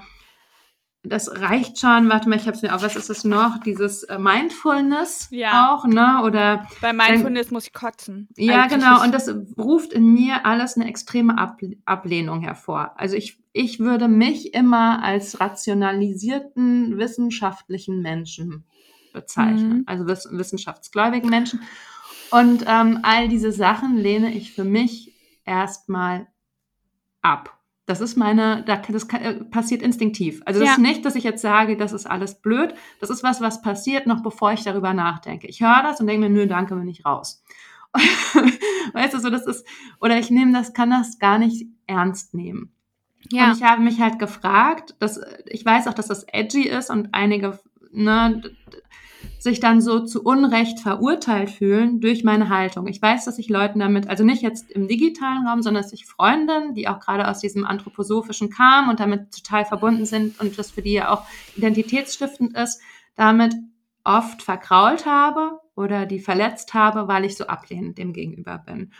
das reicht schon, warte mal, ich habe es mir auf, was ist es noch? Dieses äh, Mindfulness ja. auch, ne? Oder bei Mindfulness dann, muss ich kotzen. Ja, Eigentlich genau, und das ruft in mir alles eine extreme Ab Ablehnung hervor. Also ich, ich würde mich immer als rationalisierten wissenschaftlichen Menschen bezeichnen, mhm. also wiss wissenschaftsgläubigen Menschen. Und ähm, all diese Sachen lehne ich für mich erstmal ab. Das ist meine, das äh, passiert instinktiv. Also das ja. ist nicht, dass ich jetzt sage, das ist alles blöd. Das ist was, was passiert, noch bevor ich darüber nachdenke. Ich höre das und denke mir, nö, danke, bin ich raus. weißt du, so das ist, oder ich nehme das, kann das gar nicht ernst nehmen. Ja. Und ich habe mich halt gefragt, dass ich weiß auch, dass das edgy ist und einige, ne, sich dann so zu Unrecht verurteilt fühlen durch meine Haltung. Ich weiß, dass ich Leuten damit, also nicht jetzt im digitalen Raum, sondern dass ich Freundinnen, die auch gerade aus diesem anthroposophischen kamen und damit total verbunden sind und das für die ja auch identitätsstiftend ist, damit oft verkrault habe oder die verletzt habe, weil ich so ablehnend dem gegenüber bin.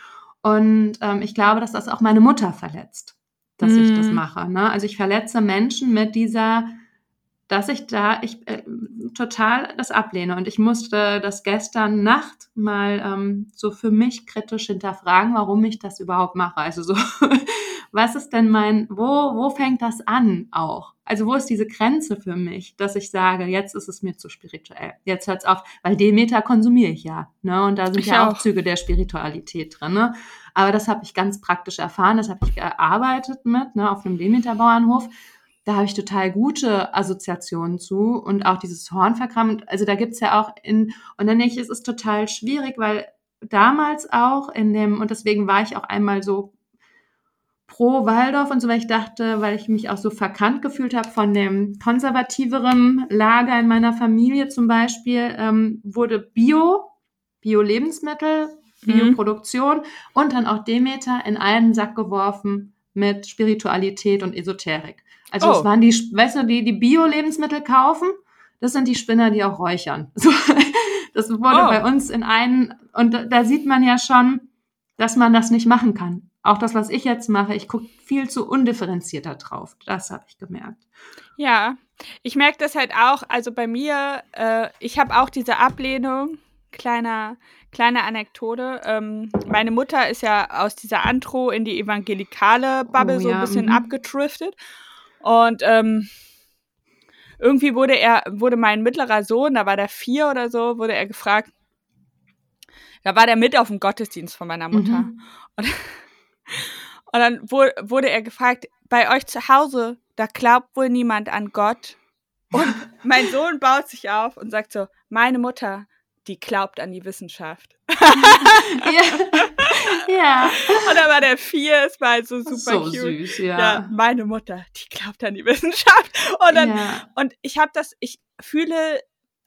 Und ähm, ich glaube, dass das auch meine Mutter verletzt, dass mm. ich das mhm. mache. Ne? Also ich verletze Menschen mit dieser dass ich da ich äh, total das ablehne und ich musste das gestern Nacht mal ähm, so für mich kritisch hinterfragen, warum ich das überhaupt mache. Also so, was ist denn mein, wo wo fängt das an auch? Also wo ist diese Grenze für mich, dass ich sage, jetzt ist es mir zu spirituell, jetzt hört's auf, weil Demeter konsumiere ich ja, ne? Und da sind ich ja auch. auch Züge der Spiritualität drin, ne? Aber das habe ich ganz praktisch erfahren, das habe ich gearbeitet mit, ne, auf einem Demeter-Bauernhof da habe ich total gute Assoziationen zu und auch dieses Hornverkrampft. Also da gibt's ja auch in, und dann denke ich, es ist total schwierig, weil damals auch in dem, und deswegen war ich auch einmal so pro Waldorf und so, weil ich dachte, weil ich mich auch so verkannt gefühlt habe von dem konservativeren Lager in meiner Familie zum Beispiel, ähm, wurde Bio, Bio-Lebensmittel, mhm. Bioproduktion mhm. und dann auch Demeter in einen Sack geworfen mit Spiritualität und Esoterik. Also oh. das waren die, weißt du, die, die Bio-Lebensmittel kaufen, das sind die Spinner, die auch räuchern. So, das wurde oh. bei uns in einen, und da, da sieht man ja schon, dass man das nicht machen kann. Auch das, was ich jetzt mache, ich gucke viel zu undifferenzierter drauf. Das habe ich gemerkt. Ja, ich merke das halt auch. Also bei mir, äh, ich habe auch diese Ablehnung. Kleiner, kleine Anekdote. Ähm, meine Mutter ist ja aus dieser Antro in die evangelikale Bubble oh, so ein bisschen mhm. abgedriftet. Und ähm, irgendwie wurde er, wurde mein mittlerer Sohn, da war der vier oder so, wurde er gefragt, da war der mit auf dem Gottesdienst von meiner Mutter. Mhm. Und, und, dann wurde er gefragt, bei euch zu Hause, da glaubt wohl niemand an Gott. Und mein Sohn baut sich auf und sagt so, meine Mutter, die glaubt an die Wissenschaft. ja. ja. Und dann war der vier, es war halt so super so cute. süß, ja. ja. Meine Mutter, die glaubt an die Wissenschaft. Und dann, ja. und ich habe das, ich fühle,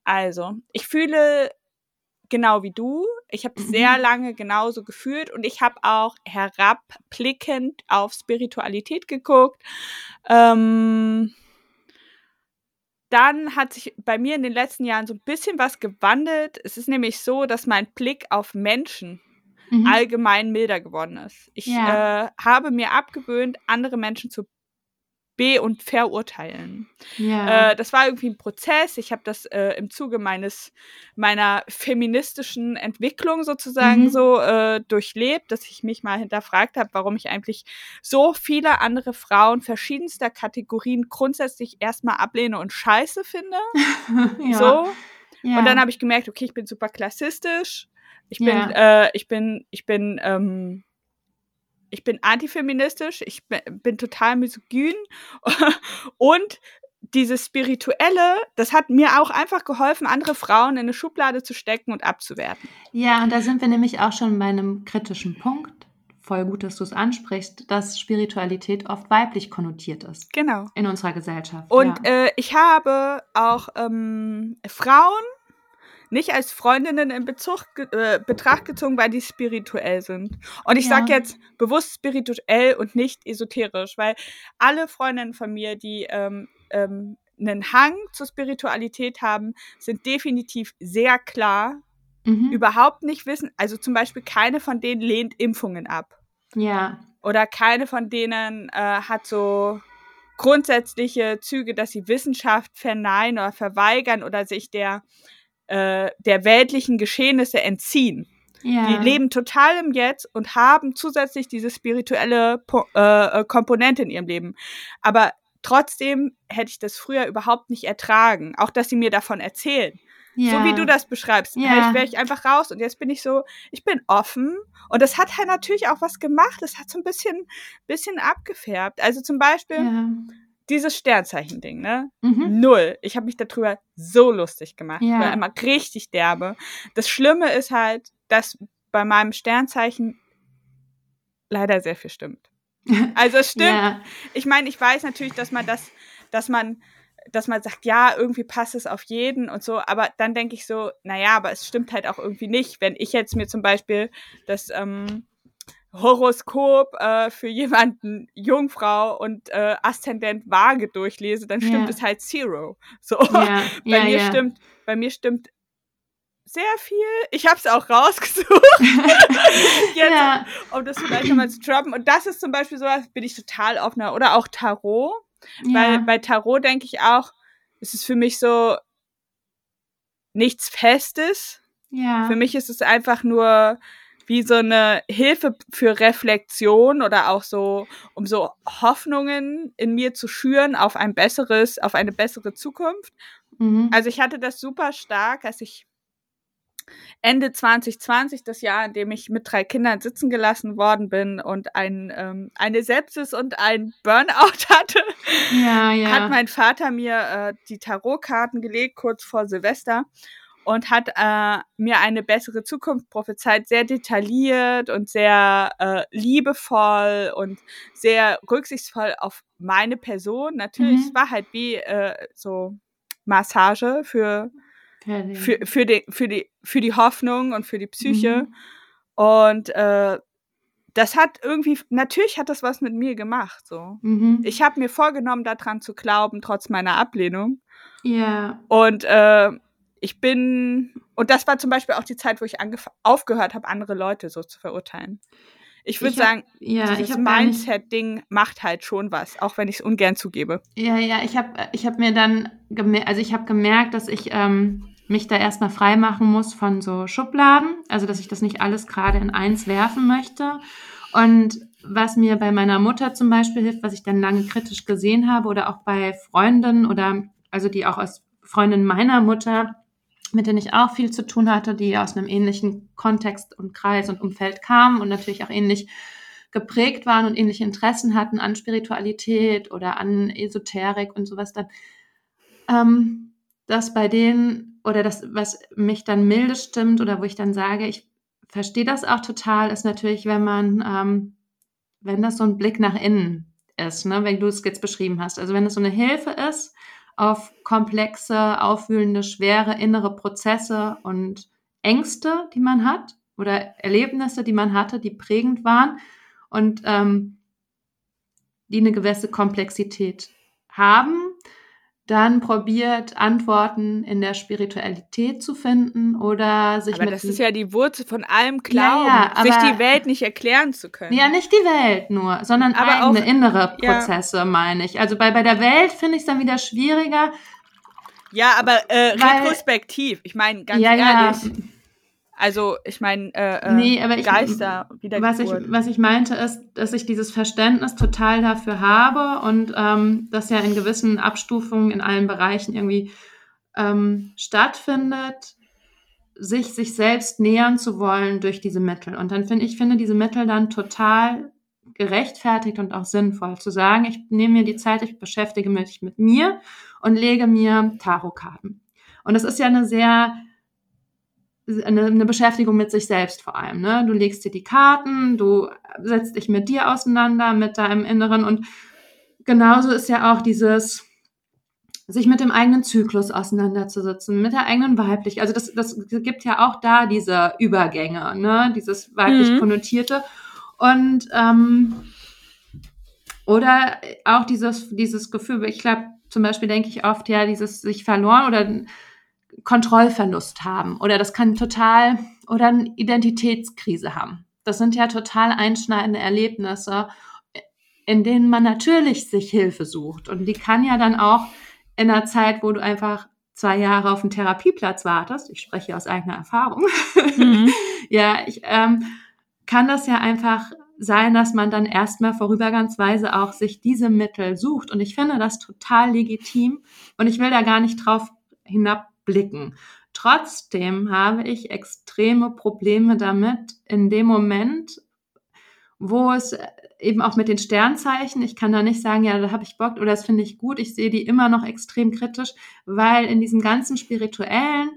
also, ich fühle genau wie du. Ich habe mhm. sehr lange genauso gefühlt und ich habe auch herabblickend auf Spiritualität geguckt. Ähm, dann hat sich bei mir in den letzten Jahren so ein bisschen was gewandelt. Es ist nämlich so, dass mein Blick auf Menschen mhm. allgemein milder geworden ist. Ich ja. äh, habe mir abgewöhnt, andere Menschen zu be- und verurteilen. Ja. Äh, das war irgendwie ein Prozess. Ich habe das äh, im Zuge meines meiner feministischen Entwicklung sozusagen mhm. so äh, durchlebt, dass ich mich mal hinterfragt habe, warum ich eigentlich so viele andere Frauen verschiedenster Kategorien grundsätzlich erstmal ablehne und scheiße finde. ja. So. Ja. Und dann habe ich gemerkt, okay, ich bin super klassistisch. Ich bin, äh, ich bin, ich bin ähm, ich bin antifeministisch, ich bin total misogyn und dieses Spirituelle, das hat mir auch einfach geholfen, andere Frauen in eine Schublade zu stecken und abzuwerten. Ja, und da sind wir nämlich auch schon bei einem kritischen Punkt. Voll gut, dass du es ansprichst, dass Spiritualität oft weiblich konnotiert ist. Genau. In unserer Gesellschaft. Und ja. äh, ich habe auch ähm, Frauen nicht als Freundinnen in Bezug, äh, Betracht gezogen, weil die spirituell sind. Und ich ja. sage jetzt bewusst spirituell und nicht esoterisch, weil alle Freundinnen von mir, die ähm, ähm, einen Hang zur Spiritualität haben, sind definitiv sehr klar, mhm. überhaupt nicht wissen, also zum Beispiel keine von denen lehnt Impfungen ab. Ja. Oder keine von denen äh, hat so grundsätzliche Züge, dass sie Wissenschaft verneinen oder verweigern oder sich der äh, der weltlichen Geschehnisse entziehen. Ja. Die leben total im Jetzt und haben zusätzlich diese spirituelle po äh, äh, Komponente in ihrem Leben. Aber trotzdem hätte ich das früher überhaupt nicht ertragen. Auch, dass sie mir davon erzählen. Ja. So wie du das beschreibst. Ja. wäre ich einfach raus und jetzt bin ich so, ich bin offen. Und das hat halt natürlich auch was gemacht. Das hat so ein bisschen, bisschen abgefärbt. Also zum Beispiel, ja dieses Sternzeichen-Ding, ne? Mhm. Null. Ich habe mich darüber so lustig gemacht. Ja. Ich war immer richtig derbe. Das Schlimme ist halt, dass bei meinem Sternzeichen leider sehr viel stimmt. Also es stimmt. ja. Ich meine, ich weiß natürlich, dass man das, dass man, dass man sagt, ja, irgendwie passt es auf jeden und so, aber dann denke ich so, naja, aber es stimmt halt auch irgendwie nicht. Wenn ich jetzt mir zum Beispiel das, ähm, Horoskop äh, für jemanden Jungfrau und äh, Aszendent Waage durchlese, dann stimmt ja. es halt Zero. So ja. bei ja, mir stimmt, bei mir stimmt sehr viel. Ich habe es auch rausgesucht, jetzt, um das vielleicht nochmal zu droppen. Und das ist zum Beispiel so, bin ich total offener. Oder auch Tarot, weil bei Tarot denke ich auch, es ist für mich so nichts Festes. Für mich ist es einfach nur wie so eine Hilfe für Reflexion oder auch so, um so Hoffnungen in mir zu schüren auf ein besseres, auf eine bessere Zukunft. Mhm. Also ich hatte das super stark, als ich Ende 2020, das Jahr, in dem ich mit drei Kindern sitzen gelassen worden bin und ein, ähm, eine Sepsis und ein Burnout hatte, ja, ja. hat mein Vater mir äh, die Tarotkarten gelegt, kurz vor Silvester und hat äh, mir eine bessere Zukunft prophezeit, sehr detailliert und sehr äh, liebevoll und sehr rücksichtsvoll auf meine Person. Natürlich, mhm. es war halt wie äh, so Massage für, für, für, die, für, die, für die Hoffnung und für die Psyche. Mhm. Und äh, das hat irgendwie, natürlich hat das was mit mir gemacht. So. Mhm. Ich habe mir vorgenommen, daran zu glauben, trotz meiner Ablehnung. Ja. Und äh, ich bin, und das war zum Beispiel auch die Zeit, wo ich aufgehört habe, andere Leute so zu verurteilen. Ich würde sagen, ja, dieses Mindset-Ding macht halt schon was, auch wenn ich es ungern zugebe. Ja, ja, ich habe ich hab mir dann, also ich habe gemerkt, dass ich ähm, mich da erstmal frei machen muss von so Schubladen, also dass ich das nicht alles gerade in eins werfen möchte. Und was mir bei meiner Mutter zum Beispiel hilft, was ich dann lange kritisch gesehen habe oder auch bei Freundinnen oder also die auch als Freundin meiner Mutter, mit denen ich auch viel zu tun hatte, die aus einem ähnlichen Kontext und Kreis und Umfeld kamen und natürlich auch ähnlich geprägt waren und ähnliche Interessen hatten an Spiritualität oder an Esoterik und sowas dann, ähm, dass bei denen oder das, was mich dann milde stimmt oder wo ich dann sage, ich verstehe das auch total, ist natürlich, wenn man, ähm, wenn das so ein Blick nach innen ist, ne, wenn du es jetzt beschrieben hast. Also wenn es so eine Hilfe ist auf komplexe, aufwühlende, schwere innere Prozesse und Ängste, die man hat oder Erlebnisse, die man hatte, die prägend waren und ähm, die eine gewisse Komplexität haben dann probiert, Antworten in der Spiritualität zu finden oder sich aber mit. Das ist ja die Wurzel von allem Glauben, ja, ja, sich die Welt nicht erklären zu können. Ja, nicht die Welt nur, sondern aber eigene auch, innere Prozesse, ja. meine ich. Also bei, bei der Welt finde ich es dann wieder schwieriger. Ja, aber äh, weil, retrospektiv, ich meine, ganz ehrlich. Also, ich meine, äh, äh, nee, aber ich, Geister, was ich, was ich meinte, ist, dass ich dieses Verständnis total dafür habe und ähm, das ja in gewissen Abstufungen in allen Bereichen irgendwie ähm, stattfindet, sich sich selbst nähern zu wollen durch diese Mittel. Und dann finde ich, finde diese Mittel dann total gerechtfertigt und auch sinnvoll zu sagen, ich nehme mir die Zeit, ich beschäftige mich mit mir und lege mir Tarotkarten. Und das ist ja eine sehr eine, eine Beschäftigung mit sich selbst vor allem. Ne? Du legst dir die Karten, du setzt dich mit dir auseinander, mit deinem Inneren und genauso ist ja auch dieses sich mit dem eigenen Zyklus auseinanderzusetzen, mit der eigenen weiblich. Also das, das gibt ja auch da diese Übergänge, ne? dieses weiblich mhm. konnotierte. Und ähm, oder auch dieses, dieses Gefühl, ich glaube, zum Beispiel denke ich oft, ja, dieses sich verloren oder Kontrollverlust haben oder das kann total oder eine Identitätskrise haben. Das sind ja total einschneidende Erlebnisse, in denen man natürlich sich Hilfe sucht. Und die kann ja dann auch in einer Zeit, wo du einfach zwei Jahre auf einen Therapieplatz wartest, ich spreche aus eigener Erfahrung, mhm. ja, ich, ähm, kann das ja einfach sein, dass man dann erstmal vorübergangsweise auch sich diese Mittel sucht. Und ich finde das total legitim. Und ich will da gar nicht drauf hinab blicken. Trotzdem habe ich extreme Probleme damit in dem Moment, wo es eben auch mit den Sternzeichen, ich kann da nicht sagen, ja, da habe ich Bock oder das finde ich gut, ich sehe die immer noch extrem kritisch, weil in diesem ganzen spirituellen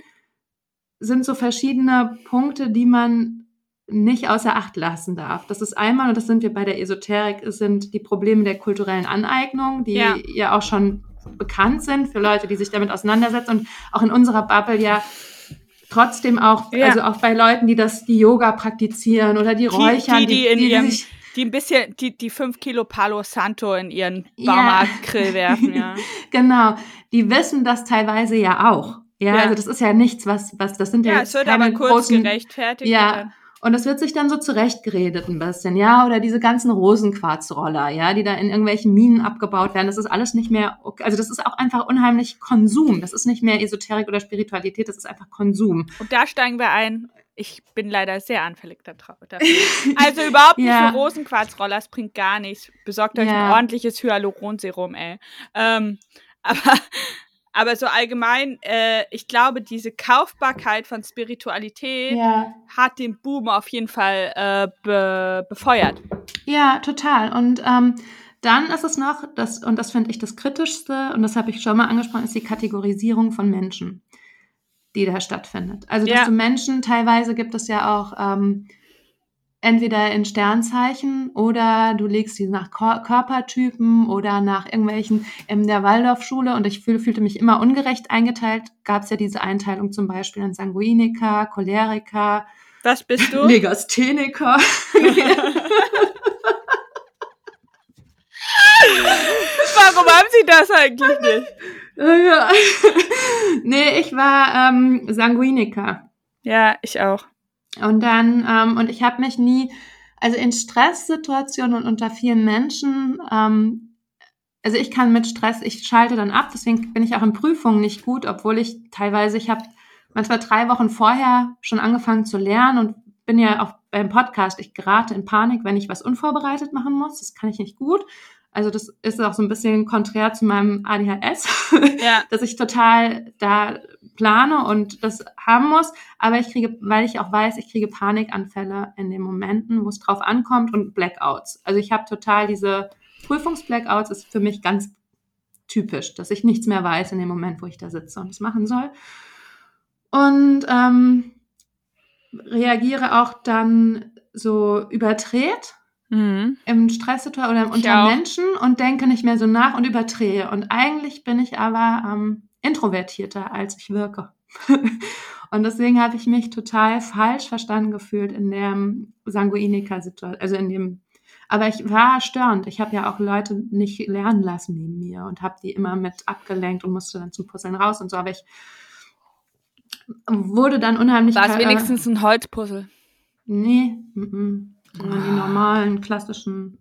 sind so verschiedene Punkte, die man nicht außer Acht lassen darf. Das ist einmal, und das sind wir bei der Esoterik, sind die Probleme der kulturellen Aneignung, die ja, ja auch schon bekannt sind für Leute, die sich damit auseinandersetzen und auch in unserer Bubble ja trotzdem auch, ja. also auch bei Leuten, die das, die Yoga praktizieren oder die räuchern, die, die, die, in die, ihrem, sich, die ein bisschen, die, die fünf Kilo Palo Santo in ihren Baumarktgrill ja. werfen, ja. genau. Die wissen das teilweise ja auch. Ja, ja, also das ist ja nichts, was, was, das sind ja, ja es wird aber kurz großen, gerechtfertigt. Ja, und das wird sich dann so zurechtgeredet ein bisschen, ja, oder diese ganzen Rosenquarzroller, ja, die da in irgendwelchen Minen abgebaut werden. Das ist alles nicht mehr, also das ist auch einfach unheimlich Konsum. Das ist nicht mehr Esoterik oder Spiritualität, das ist einfach Konsum. Und da steigen wir ein. Ich bin leider sehr anfällig dafür. Also überhaupt nicht ja. für Rosenquarzroller, das bringt gar nichts. Besorgt euch ja. ein ordentliches Hyaluronserum, ey. Ähm, aber aber so allgemein, äh, ich glaube, diese Kaufbarkeit von Spiritualität ja. hat den Boom auf jeden Fall äh, be befeuert. Ja, total. Und ähm, dann ist es noch, das, und das finde ich das Kritischste, und das habe ich schon mal angesprochen, ist die Kategorisierung von Menschen, die da stattfindet. Also, dass ja. du Menschen, teilweise gibt es ja auch ähm, entweder in Sternzeichen oder du legst sie nach Körpertypen oder nach irgendwelchen in der Waldorfschule und ich fühl, fühlte mich immer ungerecht eingeteilt. Gab es ja diese Einteilung zum Beispiel in Sanguiniker, Choleriker. Was bist du? Legastheniker. Warum haben sie das eigentlich nicht? Nee, ich war ähm, Sanguiniker. Ja, ich auch. Und dann, ähm, und ich habe mich nie, also in Stresssituationen und unter vielen Menschen, ähm, also ich kann mit Stress, ich schalte dann ab, deswegen bin ich auch in Prüfungen nicht gut, obwohl ich teilweise, ich habe manchmal drei Wochen vorher schon angefangen zu lernen und bin ja auch beim Podcast, ich gerate in Panik, wenn ich was unvorbereitet machen muss. Das kann ich nicht gut. Also das ist auch so ein bisschen konträr zu meinem ADHS, ja. dass ich total da plane und das haben muss. Aber ich kriege, weil ich auch weiß, ich kriege Panikanfälle in den Momenten, wo es drauf ankommt und Blackouts. Also ich habe total diese Prüfungsblackouts ist für mich ganz typisch, dass ich nichts mehr weiß in dem Moment, wo ich da sitze und es machen soll. Und ähm, reagiere auch dann so überdreht mhm. im Stresssituation oder unter Menschen und denke nicht mehr so nach und überdrehe. Und eigentlich bin ich aber ähm, introvertierter, als ich wirke. und deswegen habe ich mich total falsch verstanden gefühlt in der Sanguiniker-Situation, also in dem aber ich war störend. Ich habe ja auch Leute nicht lernen lassen neben mir und habe die immer mit abgelenkt und musste dann zum Puzzeln raus und so. Aber ich wurde dann unheimlich. War es wenigstens ein Holzpuzzle? Nee, m -m. Die normalen, klassischen.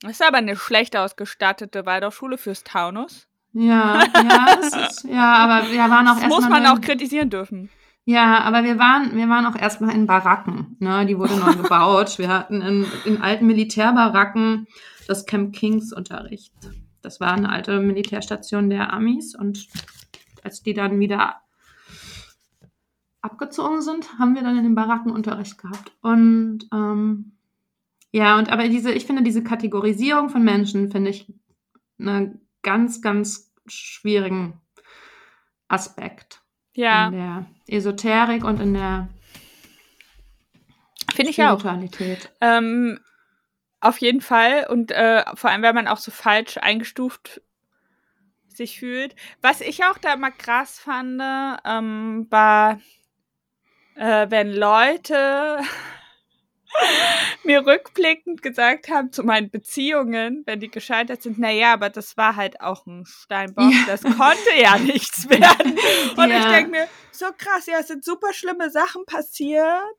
Das ist aber eine schlecht ausgestattete Waldorfschule fürs Taunus. Ja, ja, ist, ja, aber wir waren auch erstmal. Muss man auch kritisieren dürfen. Ja, aber wir waren, wir waren auch erstmal in Baracken. Ne? Die wurde neu gebaut. Wir hatten in, in alten Militärbaracken das Camp Kings Unterricht. Das war eine alte Militärstation der Amis und als die dann wieder abgezogen sind, haben wir dann in den Baracken Unterricht gehabt. Und ähm, ja, und aber diese, ich finde diese Kategorisierung von Menschen finde ich einen ganz, ganz schwierigen Aspekt. Ja. In der Esoterik und in der Finde ich auch. Ähm, auf jeden Fall. Und äh, vor allem, wenn man auch so falsch eingestuft sich fühlt. Was ich auch da immer krass fand, ähm, war äh, wenn Leute mir rückblickend gesagt haben zu meinen Beziehungen, wenn die gescheitert sind, naja, aber das war halt auch ein Steinbock, ja. das konnte ja nichts werden. Und ja. ich denke mir, so krass, ja, es sind super schlimme Sachen passiert.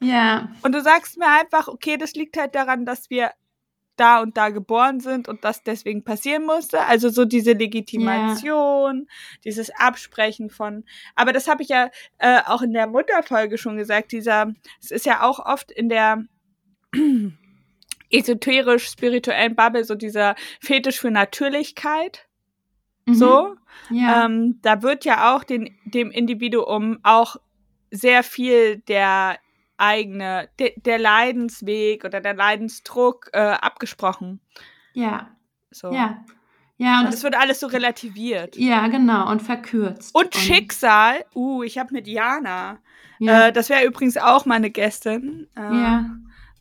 Ja. Und du sagst mir einfach, okay, das liegt halt daran, dass wir da und da geboren sind und das deswegen passieren musste. Also so diese Legitimation, yeah. dieses Absprechen von. Aber das habe ich ja äh, auch in der Mutterfolge schon gesagt. Dieser, es ist ja auch oft in der esoterisch-spirituellen Bubble so dieser Fetisch für Natürlichkeit. Mhm. So. Ja. Ähm, da wird ja auch den, dem Individuum auch sehr viel der eigene, de, der Leidensweg oder der Leidensdruck äh, abgesprochen. Ja. So. Ja. Ja, und es wird alles so relativiert. Ja, genau, und verkürzt. Und, und Schicksal, uh, ich habe mit Jana, ja. äh, das wäre übrigens auch meine Gästin. Äh, ja.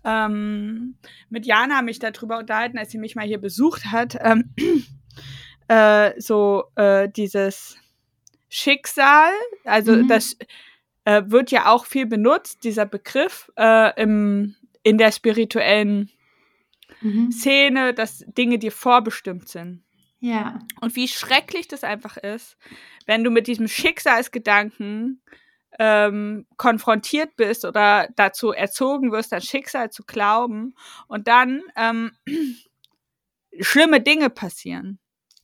Ähm, mit Jana habe ich darüber unterhalten, als sie mich mal hier besucht hat. Ähm, äh, so äh, dieses Schicksal, also mhm. das äh, wird ja auch viel benutzt, dieser Begriff äh, im, in der spirituellen mhm. Szene, dass Dinge dir vorbestimmt sind. Ja. Und wie schrecklich das einfach ist, wenn du mit diesem Schicksalsgedanken ähm, konfrontiert bist oder dazu erzogen wirst, an Schicksal zu glauben und dann ähm, schlimme Dinge passieren.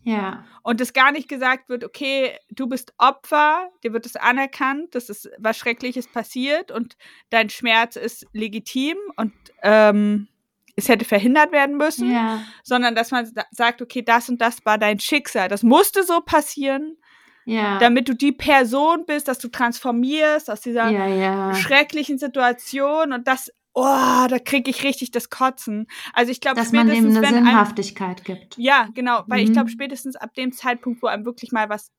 Ja. Und es gar nicht gesagt wird, okay, du bist Opfer, dir wird es anerkannt, dass es was Schreckliches passiert und dein Schmerz ist legitim und ähm, es hätte verhindert werden müssen, ja. sondern dass man sagt, okay, das und das war dein Schicksal, das musste so passieren, ja. damit du die Person bist, dass du transformierst aus dieser ja, schrecklichen Situation und das oh, da kriege ich richtig das Kotzen. Also ich glaube, dass man dem eine Sinnhaftigkeit einem, gibt. Ja, genau, weil mhm. ich glaube, spätestens ab dem Zeitpunkt, wo einem wirklich mal was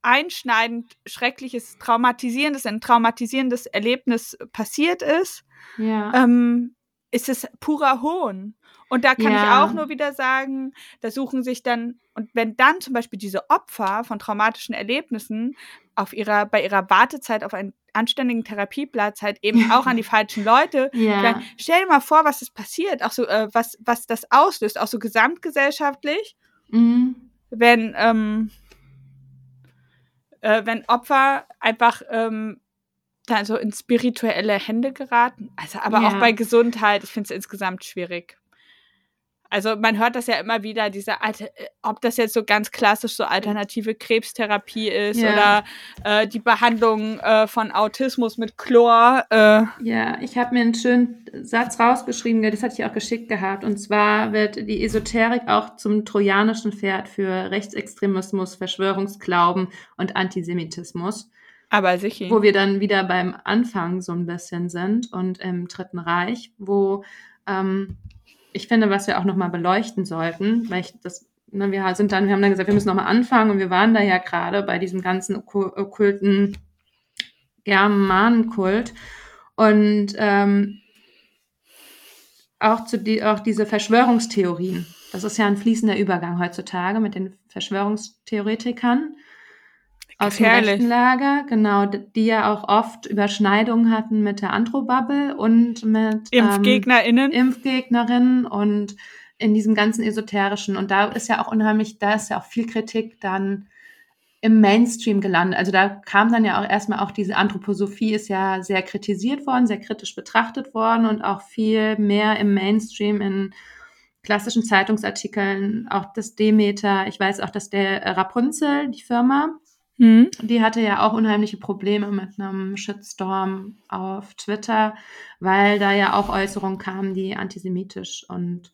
einschneidend, schreckliches, traumatisierendes, ein traumatisierendes Erlebnis passiert ist, ja. ähm, ist es purer Hohn. Und da kann ja. ich auch nur wieder sagen, da suchen sich dann, und wenn dann zum Beispiel diese Opfer von traumatischen Erlebnissen auf ihrer, bei ihrer Wartezeit auf einen anständigen Therapieplatz halt eben auch an die falschen Leute. Ja. stell dir mal vor, was ist passiert, auch so, äh, was, was das auslöst, auch so gesamtgesellschaftlich. Mhm. wenn, ähm, äh, wenn Opfer einfach ähm, da so in spirituelle Hände geraten. Also, aber Ja. auch bei Gesundheit, ich finde es insgesamt schwierig. Also man hört das ja immer wieder, diese alte, äh, ob das jetzt so ganz klassisch so alternative Krebstherapie ist Ja. oder äh, die Behandlung äh, von Autismus mit Chlor. Äh, Ja, ich habe mir einen schönen Satz rausgeschrieben, das hatte ich auch geschickt gehabt. Und zwar wird die Esoterik auch zum trojanischen Pferd für Rechtsextremismus, Verschwörungsglauben und Antisemitismus. aber sicher. wo wir dann wieder beim Anfang so ein bisschen sind und im Dritten Reich, wo ähm, ich finde, was wir auch nochmal beleuchten sollten, weil ich das, ne, wir sind dann, wir haben dann gesagt, wir müssen nochmal anfangen und wir waren da ja gerade bei diesem ganzen okku- okkulten Germanenkult und ähm, auch zu die, auch diese Verschwörungstheorien. Das ist ja ein fließender Übergang heutzutage mit den Verschwörungstheoretikern aus dem rechten Lager, genau, die ja auch oft Überschneidungen hatten mit der Androbubble und mit ähm, ImpfgegnerInnen. Impfgegnerinnen und in diesem ganzen esoterischen. Und da ist ja auch unheimlich, da ist ja auch viel Kritik dann im Mainstream gelandet. Also da kam dann ja auch erstmal auch diese Anthroposophie ist ja sehr kritisiert worden, sehr kritisch betrachtet worden und auch viel mehr im Mainstream in klassischen Zeitungsartikeln, auch das Demeter, ich weiß auch, dass der Rapunzel, die Firma, Hm. die hatte ja auch unheimliche Probleme mit einem Shitstorm auf Twitter, weil da ja auch Äußerungen kamen, die antisemitisch und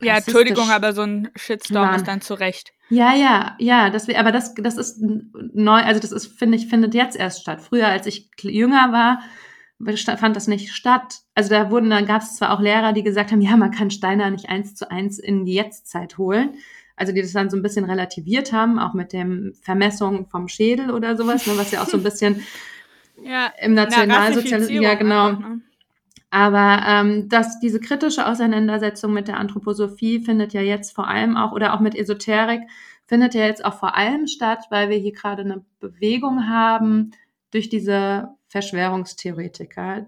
Ja, Entschuldigung, aber so ein Shitstorm waren. ist dann zu Recht. Ja, ja, ja, das, aber das, das ist neu, also das ist, finde ich, findet jetzt erst statt. Früher, als ich jünger war, fand das nicht statt. Also da wurden, dann gab es zwar auch Lehrer, die gesagt haben, ja, man kann Steiner nicht eins zu eins in die Jetztzeit holen. Also die das dann so ein bisschen relativiert haben, auch mit dem Vermessung vom Schädel oder sowas, ne, was ja auch so ein bisschen Ja, im Nationalsozialismus, ja genau. ne? Aber ähm, dass diese kritische Auseinandersetzung mit der Anthroposophie findet ja jetzt vor allem auch, oder auch mit Esoterik, findet ja jetzt auch vor allem statt, weil wir hier gerade eine Bewegung haben durch diese Verschwörungstheoretiker,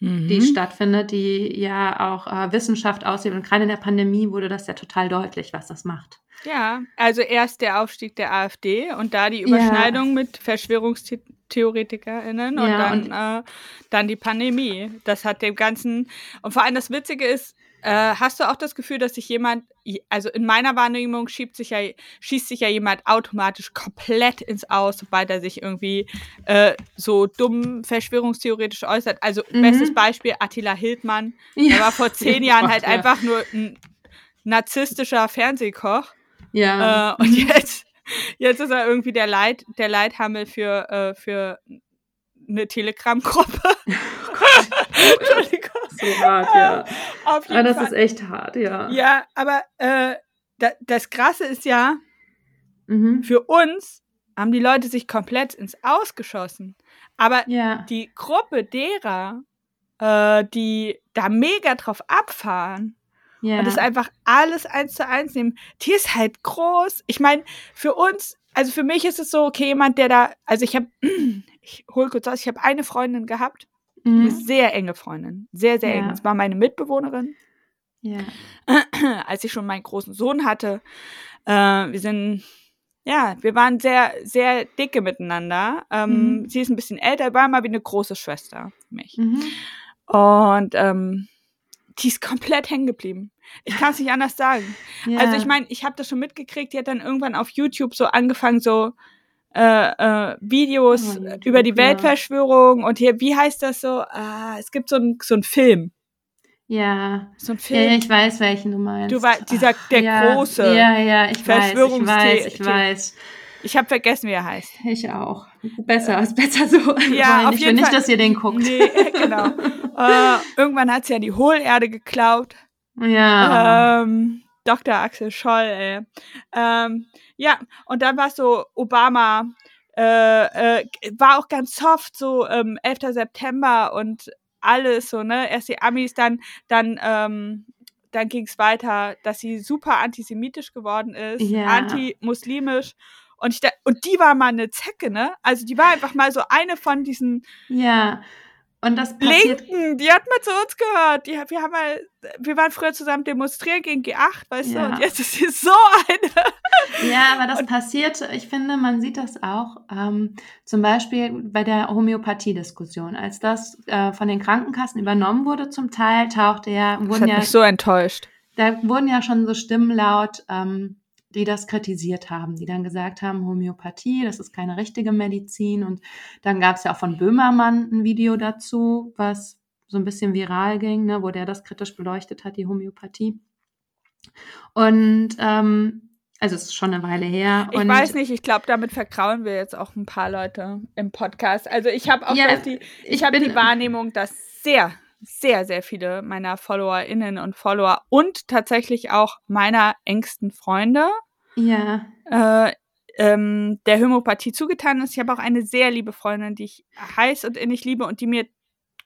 die Mhm. stattfindet, die ja auch äh, Wissenschaft aussehen. Und gerade in der Pandemie wurde das ja total deutlich, was das macht. Ja, also erst der Aufstieg der AfD und da die Ja. Überschneidung mit VerschwörungstheoretikerInnen und Ja, dann, und- äh, dann die Pandemie. Das hat dem Ganzen. Und vor allem das Witzige ist, äh, hast du auch das Gefühl, dass sich jemand, also in meiner Wahrnehmung schiebt sich ja, schießt sich ja jemand automatisch komplett ins Aus, sobald er sich irgendwie äh, so dumm verschwörungstheoretisch äußert. Also Mhm. bestes Beispiel Attila Hildmann. Der war vor zehn Jahren Gott, halt ja. einfach nur ein narzisstischer Fernsehkoch. Ja. Äh, und jetzt, jetzt ist er irgendwie der Leit, der Leithammel für, äh, für eine Telegram-Gruppe. Entschuldigung. so hart, ja. Auf jeden Aber das Fall. ist echt hart, ja. ja, aber äh, da, das Krasse ist ja, Mhm. für uns haben die Leute sich komplett ins Ausgeschossen. Aber Ja. die Gruppe derer, äh, die da mega drauf abfahren, ja. und das einfach alles eins zu eins nehmen. Die ist halt groß. Ich meine, für uns, also für mich ist es so, okay, jemand, der da, also ich habe, ich hole kurz aus, ich habe eine Freundin gehabt, eine Mhm. sehr enge Freundin, sehr, sehr eng. Ja. Das war meine Mitbewohnerin, Ja. als ich schon meinen großen Sohn hatte. Äh, wir sind, ja, wir waren sehr, sehr dicke miteinander. Ähm, Mhm. Sie ist ein bisschen älter, war mal wie eine große Schwester für mich. Mhm. Und ähm, die ist komplett hängen geblieben. Ich kann es nicht anders sagen. ja. Also ich meine, ich habe das schon mitgekriegt, die hat dann irgendwann auf YouTube so angefangen, so äh, äh, Videos Oh, YouTube, über die ja. Weltverschwörung und hier, wie heißt das so? Ah, es gibt so ein so ein Film. ja. So ein Ja, Film. ja, ich weiß, welchen du meinst. Du wei- dieser- der ja, große Ja, ja, ich weiß, ich weiß, ich weiß. Ich habe vergessen, wie er heißt. Ich auch. Besser, ist besser so. Ja, jeden will nicht, dass ihr den guckt. Nee, genau. äh, irgendwann hat sie ja die Hohlerde geklaut. Ja. Ähm, Dr. Axel Scholl, ey. Ähm, ja, und dann war so Obama, äh, äh, war auch ganz soft, so ähm, 11. September und alles so, ne? Erst die Amis, dann, dann, ähm, dann ging es weiter, dass sie super antisemitisch geworden ist, Ja. anti-muslimisch. Und, ich da, und die war mal eine Zecke, ne? Also die war einfach mal so eine von diesen ja. Und das passiert. Linken, die hat mal zu uns gehört. Die, wir, haben mal, wir waren früher zusammen demonstrieren gegen G8, weißt ja. du? Und jetzt ist sie so eine. Ja, aber das und passiert, ich finde, man sieht das auch ähm, zum Beispiel bei der Homöopathie-Diskussion. Als das äh, von den Krankenkassen übernommen wurde, zum Teil tauchte ja. Wurden das hat ja, mich so enttäuscht. Da wurden ja schon so Stimmen laut, ähm, die das kritisiert haben, die dann gesagt haben, Homöopathie, das ist keine richtige Medizin. Und dann gab es ja auch von Böhmermann ein Video dazu, was so ein bisschen viral ging, ne, wo der das kritisch beleuchtet hat, die Homöopathie. Und ähm, also es ist schon eine Weile her. Ich weiß nicht, ich glaube, damit vergrauen wir jetzt auch ein paar Leute im Podcast. Also ich habe auch ja, die, ich, ich habe die Wahrnehmung, dass sehr, sehr, sehr viele meiner FollowerInnen und Follower und tatsächlich auch meiner engsten Freunde ja. Äh, ähm, der Homöopathie zugetan ist. Ich habe auch eine sehr liebe Freundin, die ich heiß und innig liebe und die mir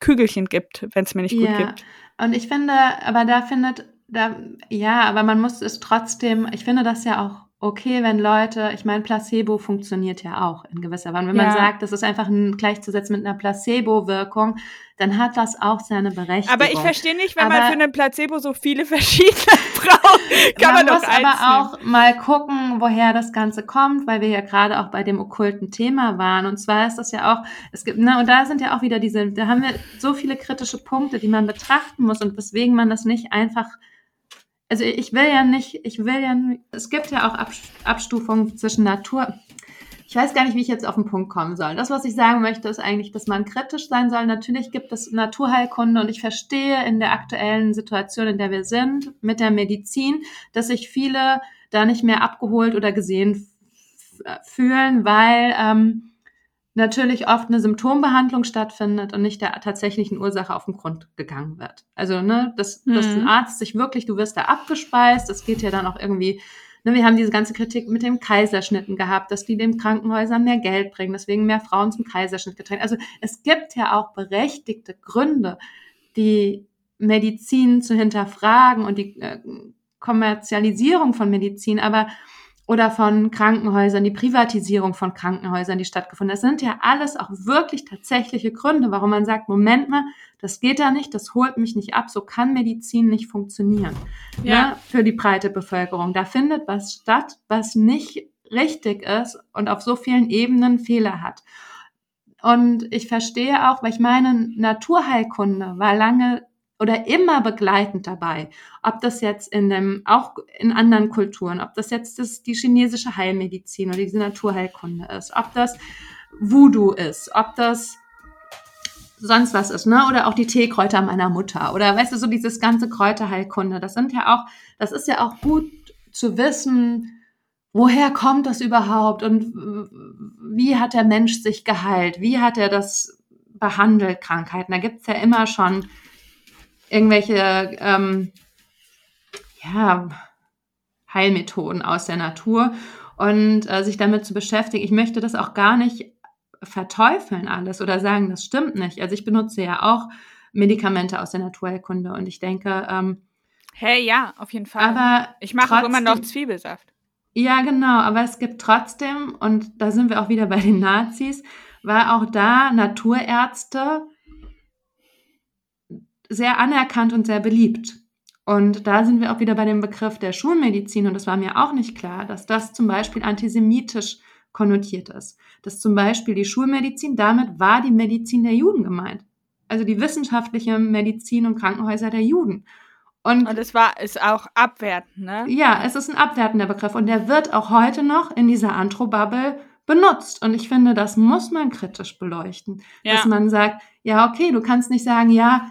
Kügelchen gibt, wenn es mir nicht gut ja. gibt. Und ich finde, aber da findet, da, ja, aber man muss es trotzdem, ich finde das ja auch okay, wenn Leute, ich meine, Placebo funktioniert ja auch in gewisser Weise. Wenn ja. man sagt, das ist einfach ein, gleichzusetzen mit einer Placebo-Wirkung, dann hat das auch seine Berechtigung. Aber ich verstehe nicht, wenn aber man für eine Placebo so viele verschiedene braucht, kann man, man muss aber auch mal gucken, woher das Ganze kommt, weil wir ja gerade auch bei dem okkulten Thema waren. Und zwar ist das ja auch, es gibt, ne, und da sind ja auch wieder diese, da haben wir so viele kritische Punkte, die man betrachten muss und weswegen man das nicht einfach also ich will ja nicht, ich will ja, es gibt ja auch Abstufungen zwischen Natur. Ich weiß gar nicht, wie ich jetzt auf den Punkt kommen soll. Das, was ich sagen möchte, ist eigentlich, dass man kritisch sein soll. Natürlich gibt es Naturheilkunde und ich verstehe in der aktuellen Situation, in der wir sind, mit der Medizin, dass sich viele da nicht mehr abgeholt oder gesehen fühlen, weil ähm, natürlich oft eine Symptombehandlung stattfindet und nicht der tatsächlichen Ursache auf den Grund gegangen wird. Also, ne, dass, mhm. dass ein Arzt sich wirklich, du wirst da abgespeist, das geht ja dann auch irgendwie, ne, wir haben diese ganze Kritik mit dem Kaiserschnitten gehabt, dass die den Krankenhäusern mehr Geld bringen, deswegen mehr Frauen zum Kaiserschnitt getrennt. Also es gibt ja auch berechtigte Gründe, die Medizin zu hinterfragen und die äh, Kommerzialisierung von Medizin, aber oder von Krankenhäusern, die Privatisierung von Krankenhäusern, die stattgefunden hat. Das sind ja alles auch wirklich tatsächliche Gründe, warum man sagt, Moment mal, das geht da nicht, das holt mich nicht ab, so kann Medizin nicht funktionieren ja. ne, für die breite Bevölkerung. Da findet was statt, was nicht richtig ist und auf so vielen Ebenen Fehler hat. Und ich verstehe auch, weil ich meine, Naturheilkunde war lange oder immer begleitend dabei. Ob das jetzt in dem, auch in anderen Kulturen, ob das jetzt das, die chinesische Heilmedizin oder diese Naturheilkunde ist, ob das Voodoo ist, ob das sonst was ist, ne? Oder auch die Teekräuter meiner Mutter. Oder weißt du, so dieses ganze Kräuterheilkunde. Das sind ja auch, das ist ja auch gut zu wissen, woher kommt das überhaupt und wie hat der Mensch sich geheilt? Wie hat er das behandelt, Krankheiten? Da gibt's ja immer schon irgendwelche ähm, ja, Heilmethoden aus der Natur und äh, sich damit zu beschäftigen. Ich möchte das auch gar nicht verteufeln alles oder sagen, das stimmt nicht. Also ich benutze ja auch Medikamente aus der Naturheilkunde und ich denke, ähm, hey, ja, auf jeden Fall. Aber ich mache auch immer noch Zwiebelsaft. Ja, genau, aber es gibt trotzdem, und da sind wir auch wieder bei den Nazis, weil auch da Naturärzte sehr anerkannt und sehr beliebt. Und da sind wir auch wieder bei dem Begriff der Schulmedizin. Und das war mir auch nicht klar, dass das zum Beispiel antisemitisch konnotiert ist. Dass zum Beispiel die Schulmedizin, damit war die Medizin der Juden gemeint. Also die wissenschaftliche Medizin und Krankenhäuser der Juden. Und, und es war, ist auch abwertend, ne? Ja, es ist ein abwertender Begriff. Und der wird auch heute noch in dieser Antro-Bubble benutzt. Und ich finde, das muss man kritisch beleuchten. Ja. Dass man sagt, ja, okay, du kannst nicht sagen, ja,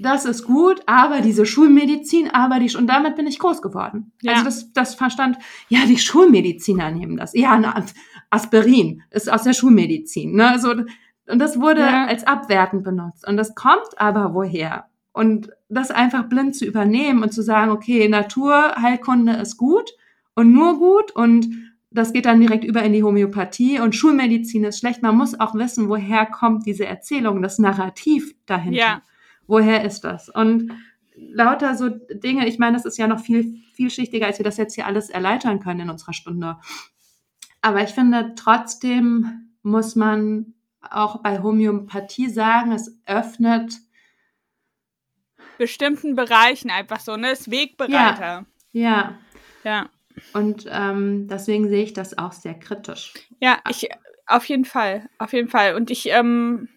das ist gut, aber diese Schulmedizin, aber die, und damit bin ich groß geworden. Ja. Also das, das verstand, ja, die Schulmediziner nehmen das. Ja, na, Aspirin ist aus der Schulmedizin, ne, so, und das wurde ja. als abwertend benutzt. Und das kommt aber woher? Und das einfach blind zu übernehmen und zu sagen, okay, Naturheilkunde ist gut und nur gut und das geht dann direkt über in die Homöopathie und Schulmedizin ist schlecht. Man muss auch wissen, woher kommt diese Erzählung, das Narrativ dahinter. Ja woher ist das? Und lauter so Dinge, ich meine, das ist ja noch viel vielschichtiger, als wir das jetzt hier alles erläutern können in unserer Stunde. Aber ich finde, trotzdem muss man auch bei Homöopathie sagen, es öffnet bestimmten Bereichen einfach so, ne? Ist Wegbereiter. Ja. Ja. Und ähm, deswegen sehe ich das auch sehr kritisch. Ja, ich auf jeden Fall, auf jeden Fall. Und ich, ähm,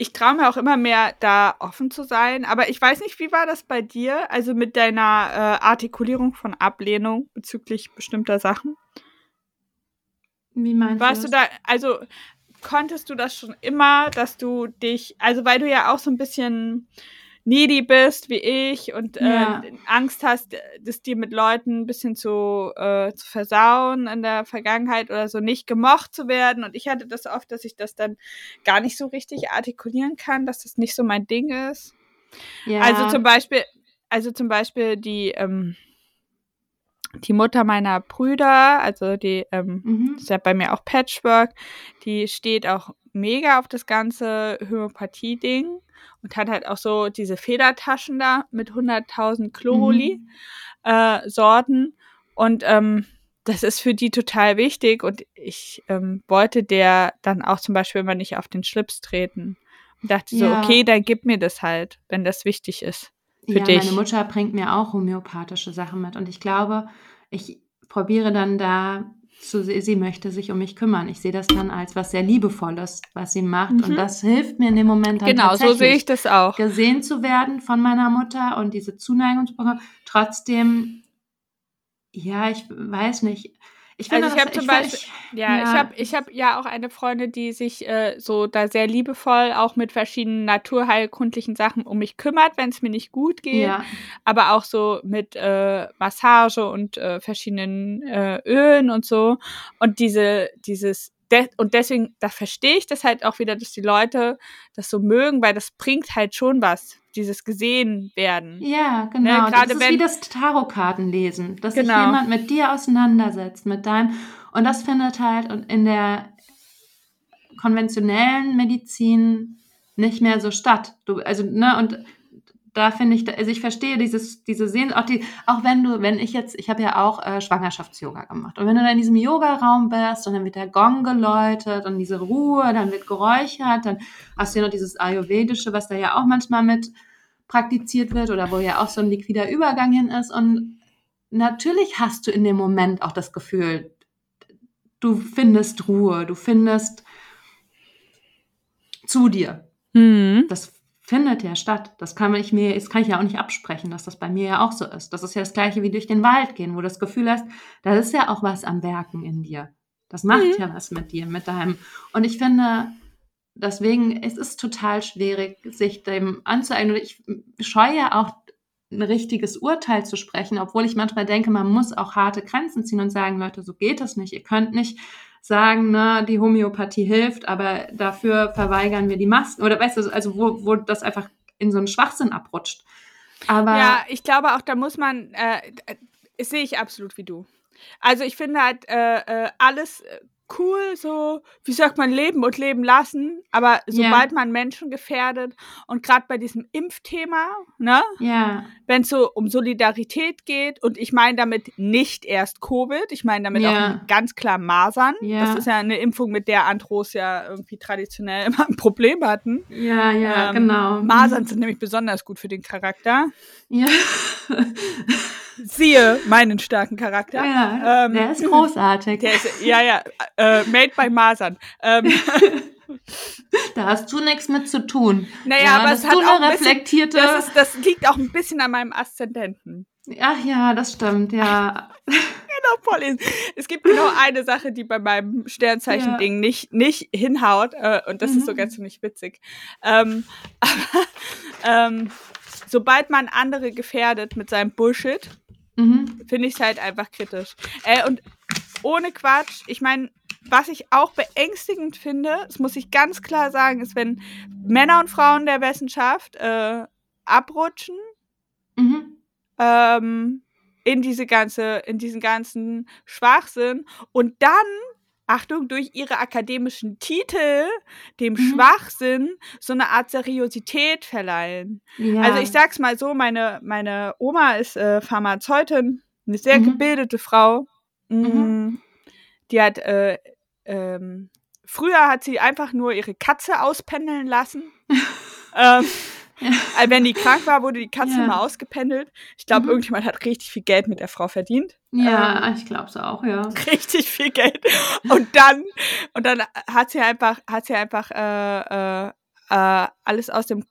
ich traue mir auch immer mehr, da offen zu sein. Aber ich weiß nicht, wie war das bei dir? Also mit deiner äh, Artikulierung von Ablehnung bezüglich bestimmter Sachen? Wie meinst Warst du? du da, also konntest du das schon immer, dass du dich, also weil du ja auch so ein bisschen needy bist wie ich und äh, Ja. Angst hast, das dir mit Leuten ein bisschen zu, äh, zu versauen in der Vergangenheit oder so nicht gemocht zu werden. Und ich hatte das oft, dass ich das dann gar nicht so richtig artikulieren kann, dass das nicht so mein Ding ist. ja. Also zum Beispiel, also zum Beispiel die, ähm, die Mutter meiner Brüder, also die, ähm, Mhm. ist ja bei mir auch Patchwork, die steht auch mega auf das ganze Homöopathie-Ding und hat halt auch so diese Federtaschen da mit 100.000 Chloroli Mhm. äh, Sorten und ähm, das ist für die total wichtig und ich ähm, wollte der dann auch zum Beispiel immer nicht auf den Schlips treten und dachte so, Ja. okay, dann gib mir das halt, wenn das wichtig ist. für ja, dich. meine Mutter bringt mir auch homöopathische Sachen mit und ich glaube, ich probiere dann da zu, sie möchte sich um mich kümmern. Ich sehe das dann als was sehr liebevolles, was sie macht Mhm. und das hilft mir in dem Moment dann Genau, so sehe ich das auch. gesehen zu werden von meiner Mutter und diese Zuneigung zu bekommen. Trotzdem, ja, ich weiß nicht. Ich finde, Also ich habe zum Beispiel, ja, ja. ich habe ich hab ja auch eine Freundin, die sich äh, so da sehr liebevoll auch mit verschiedenen naturheilkundlichen Sachen um mich kümmert, wenn es mir nicht gut geht, ja, aber auch so mit äh, Massage und äh, verschiedenen äh, Ölen und so. Und diese dieses de und deswegen da verstehe ich das halt auch wieder, dass die Leute das so mögen, weil das bringt halt schon was, dieses gesehen werden. ja, genau. Ne, gerade das ist wenn- wie das Tarotkartenlesen, dass sich Genau. jemand mit dir auseinandersetzt, mit deinem. Und das findet halt und in der konventionellen Medizin nicht mehr so statt. Du, also, ne, und da finde ich, also ich verstehe dieses, diese Sehen, auch die, auch wenn du, wenn ich jetzt, ich habe ja auch äh, Schwangerschafts-Yoga gemacht. Und wenn du da in diesem Yoga-Raum bist und dann wird der Gong geläutet und diese Ruhe, dann wird geräuchert, dann hast du ja noch dieses Ayurvedische, was da ja auch manchmal mit praktiziert wird oder wo ja auch so ein liquider Übergang hin ist. Und natürlich hast du in dem Moment auch das Gefühl, du findest Ruhe, du findest zu dir. Hm. Das findet ja statt. Das kann ich mir, das kann ich ja auch nicht absprechen, dass das bei mir ja auch so ist. Das ist ja das gleiche wie durch den Wald gehen, wo du das Gefühl hast, da ist ja auch was am Werken in dir. Das macht Mhm. ja was mit dir, mit deinem. Und ich finde, deswegen, es ist total schwierig, sich dem anzueignen. Und Ich scheue ja auch ein richtiges Urteil zu sprechen, obwohl ich manchmal denke, man muss auch harte Grenzen ziehen und sagen, Leute, so geht das nicht. Ihr könnt nicht sagen, ne, die Homöopathie hilft, aber dafür verweigern wir die Masken. Oder weißt du, also wo, wo das einfach in so einen Schwachsinn abrutscht. Aber Ja, ich glaube auch, da muss man, äh, äh, sehe ich absolut wie du. Also ich finde halt äh, äh, alles äh, cool, so, wie sagt man, leben und leben lassen, aber sobald man Menschen gefährdet und gerade bei diesem Impfthema, ne, ja, wenn es so um Solidarität geht und ich meine damit nicht erst Covid, ich meine damit Ja. auch ganz klar Masern. Ja. Das ist ja eine Impfung, mit der Andros ja irgendwie traditionell immer ein Problem hatten. ja, ja, Ähm, genau. Masern sind nämlich besonders gut für den Charakter. Ja, Siehe meinen starken Charakter. ja Ähm, der ist großartig. Der ist, ja, ja, äh, made by Masern. Ähm, da hast du nichts mit zu tun. naja, Ja, aber es hat auch eine ein bisschen, reflektierte. das, ist, das liegt auch ein bisschen an meinem Aszendenten. Ach ja, das stimmt, ja. Genau, Pauline. Es gibt genau eine Sache, die bei meinem Sternzeichen-Ding nicht, nicht hinhaut. Äh, und das ist Mhm. sogar ziemlich witzig. Ähm, aber ähm, sobald man andere gefährdet mit seinem Bullshit, Mhm. finde ich es halt einfach kritisch. Äh, und ohne Quatsch, ich meine, was ich auch beängstigend finde, das muss ich ganz klar sagen, ist, wenn Männer und Frauen der Wissenschaft äh, abrutschen Mhm. ähm, in diese ganze, in diesen ganzen Schwachsinn und dann, Achtung, durch ihre akademischen Titel dem Mhm. Schwachsinn so eine Art Seriosität verleihen. Ja. Also ich sag's mal so, meine, meine Oma ist äh, Pharmazeutin, eine sehr Mhm. gebildete Frau. Mm, Mhm. Die hat äh, ähm, früher hat sie einfach nur ihre Katze auspendeln lassen. ähm, ja. Wenn die krank war, wurde die Katze ja. mal ausgependelt. Ich glaube, mhm. irgendjemand hat richtig viel Geld mit der Frau verdient. Ja, ähm, ich glaube es auch, ja. Richtig viel Geld. Und dann, und dann hat sie einfach, hat sie einfach äh, äh, äh, alles aus dem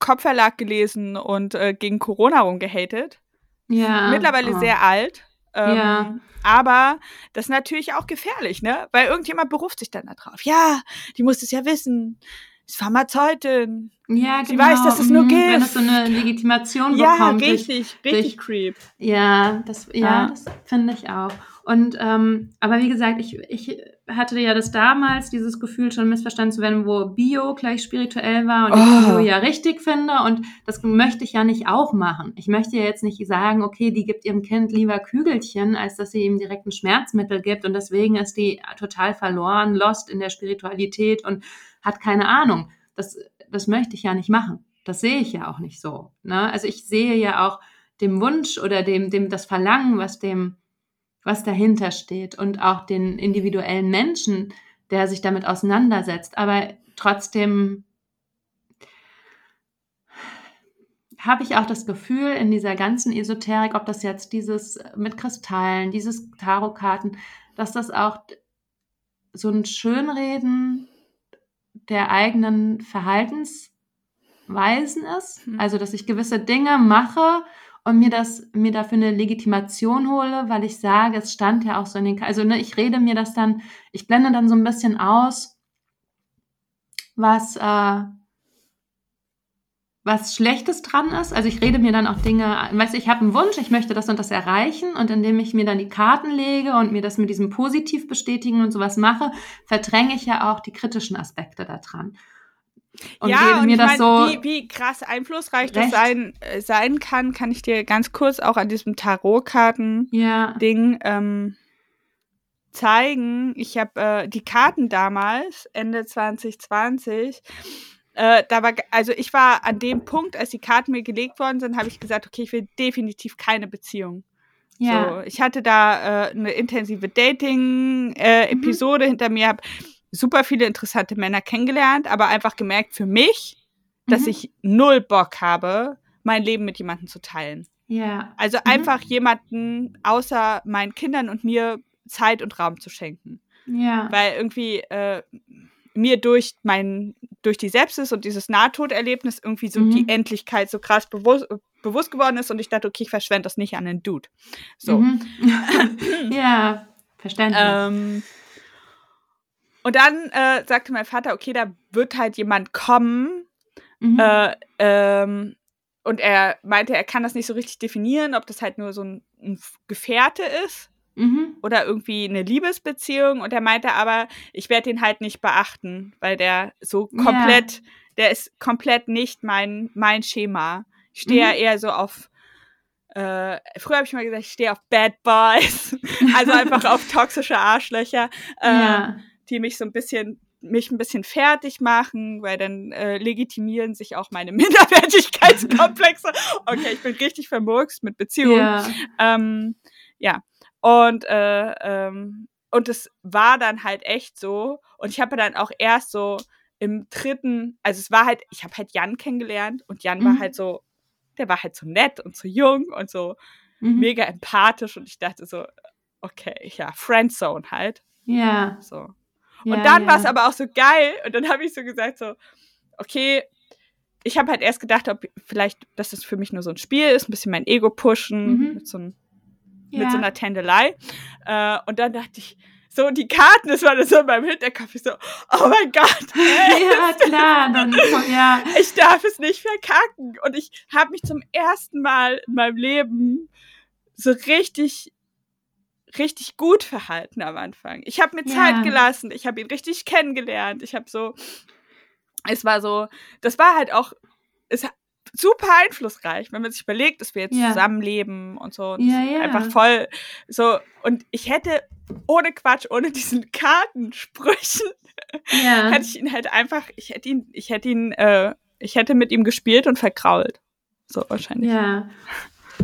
Kopfverlag gelesen und äh, gegen Corona rumgehatet. Ja. Mittlerweile oh. sehr alt. Ähm, ja. Aber das ist natürlich auch gefährlich, ne? Weil irgendjemand beruft sich dann darauf. Ja, die muss es ja wissen. Ist Pharmazeutin. Ja, genau. Sie weiß, dass es nur geht. Wenn es so eine Legitimation ja, bekommt. Ja, richtig, durch, richtig durch, creep. Ja, das, ja, ja. das finde ich auch. Und ähm, aber wie gesagt, ich, ich hatte ja das damals, dieses Gefühl schon missverstanden zu werden, wo Bio gleich spirituell war und oh. ich Bio ja richtig finde. Und das möchte ich ja nicht auch machen. Ich möchte ja jetzt nicht sagen, okay, die gibt ihrem Kind lieber Kügelchen, als dass sie ihm direkt ein Schmerzmittel gibt. Und deswegen ist die total verloren, lost in der Spiritualität und hat keine Ahnung. Das, das möchte ich ja nicht machen. Das sehe ich ja auch nicht so. Ne? Also ich sehe ja auch dem Wunsch oder dem, dem das Verlangen, was dem was dahinter steht und auch den individuellen Menschen, der sich damit auseinandersetzt. Aber trotzdem habe ich auch das Gefühl in dieser ganzen Esoterik, ob das jetzt dieses mit Kristallen, dieses Tarotkarten, dass das auch so ein Schönreden der eigenen Verhaltensweisen ist. Mhm. Also, dass ich gewisse Dinge mache und mir das, mir dafür eine Legitimation hole, weil ich sage, es stand ja auch so in den, also ne, ich rede mir das dann, ich blende dann so ein bisschen aus, was, äh, was Schlechtes dran ist. Also ich rede mir dann auch Dinge, weißt du, ich habe einen Wunsch, ich möchte das und das erreichen und indem ich mir dann die Karten lege und mir das mit diesem Positiv bestätigen und sowas mache, verdränge ich ja auch die kritischen Aspekte daran. Und ja, und mir das mein, so wie, wie krass einflussreich recht. das sein, äh, sein kann, kann ich dir ganz kurz auch an diesem Tarotkarten-Ding ja. ähm, zeigen. Ich habe äh, die Karten damals, Ende 2020, äh, da war, also ich war an dem Punkt, als die Karten mir gelegt worden sind, habe ich gesagt, okay, ich will definitiv keine Beziehung. Ja. So, ich hatte da äh, eine intensive Dating-Episode äh, mhm. hinter mir, habe super viele interessante Männer kennengelernt, aber einfach gemerkt für mich, dass mhm. ich null Bock habe, mein Leben mit jemandem zu teilen. Ja. Also mhm. einfach jemanden außer meinen Kindern und mir Zeit und Raum zu schenken. Ja. Weil irgendwie äh, mir durch mein, durch die Sepsis und dieses Nahtoderlebnis irgendwie so mhm. die Endlichkeit so krass bewusst, bewusst geworden ist und ich dachte, okay, ich verschwende das nicht an einen Dude. So. Mhm. ja, verständlich. Ähm, und dann äh, sagte mein Vater, okay, da wird halt jemand kommen. Mhm. Äh, ähm, und er meinte, er kann das nicht so richtig definieren, ob das halt nur so ein, ein Gefährte ist mhm. oder irgendwie eine Liebesbeziehung. Und er meinte aber, ich werde ihn halt nicht beachten, weil der so komplett, ja. der ist komplett nicht mein, mein Schema. Ich stehe mhm. ja eher so auf äh, früher habe ich mal gesagt, ich stehe auf Bad Boys, also einfach auf toxische Arschlöcher. Äh, ja die mich so ein bisschen mich ein bisschen fertig machen, weil dann äh, legitimieren sich auch meine Minderwertigkeitskomplexe. Okay, ich bin richtig vermurkst mit Beziehungen. Ja. Ähm, ja. Und äh, ähm, und es war dann halt echt so. Und ich habe dann auch erst so im dritten, also es war halt, ich habe halt Jan kennengelernt und Jan mhm. war halt so, der war halt so nett und so jung und so mhm. mega empathisch und ich dachte so, okay, ja, Friendzone halt. Ja. So. Ja, und dann ja. war es aber auch so geil. Und dann habe ich so gesagt, so, okay, ich habe halt erst gedacht, ob vielleicht, dass das für mich nur so ein Spiel ist, ein bisschen mein Ego pushen, mhm. mit, so ein, ja. mit so einer Tändelei. Äh, und dann dachte ich, so die Karten, das war das so in meinem Hinterkopf. Ich so, oh mein Gott. Ey, ja, klar. Dann, ja. Ich darf es nicht verkacken. Und ich habe mich zum ersten Mal in meinem Leben so richtig richtig gut verhalten am Anfang. Ich habe mir ja. Zeit gelassen, ich habe ihn richtig kennengelernt. Ich habe so, es war so, das war halt auch, es super einflussreich, wenn man sich überlegt, dass wir jetzt ja. zusammenleben und so. Und ja, ja. Einfach voll so. Und ich hätte ohne Quatsch, ohne diesen Kartensprüchen, hätte ich ihn halt einfach, ich hätte ihn, ich hätte ihn, äh, ich hätte mit ihm gespielt und verkrault. So wahrscheinlich. Ja.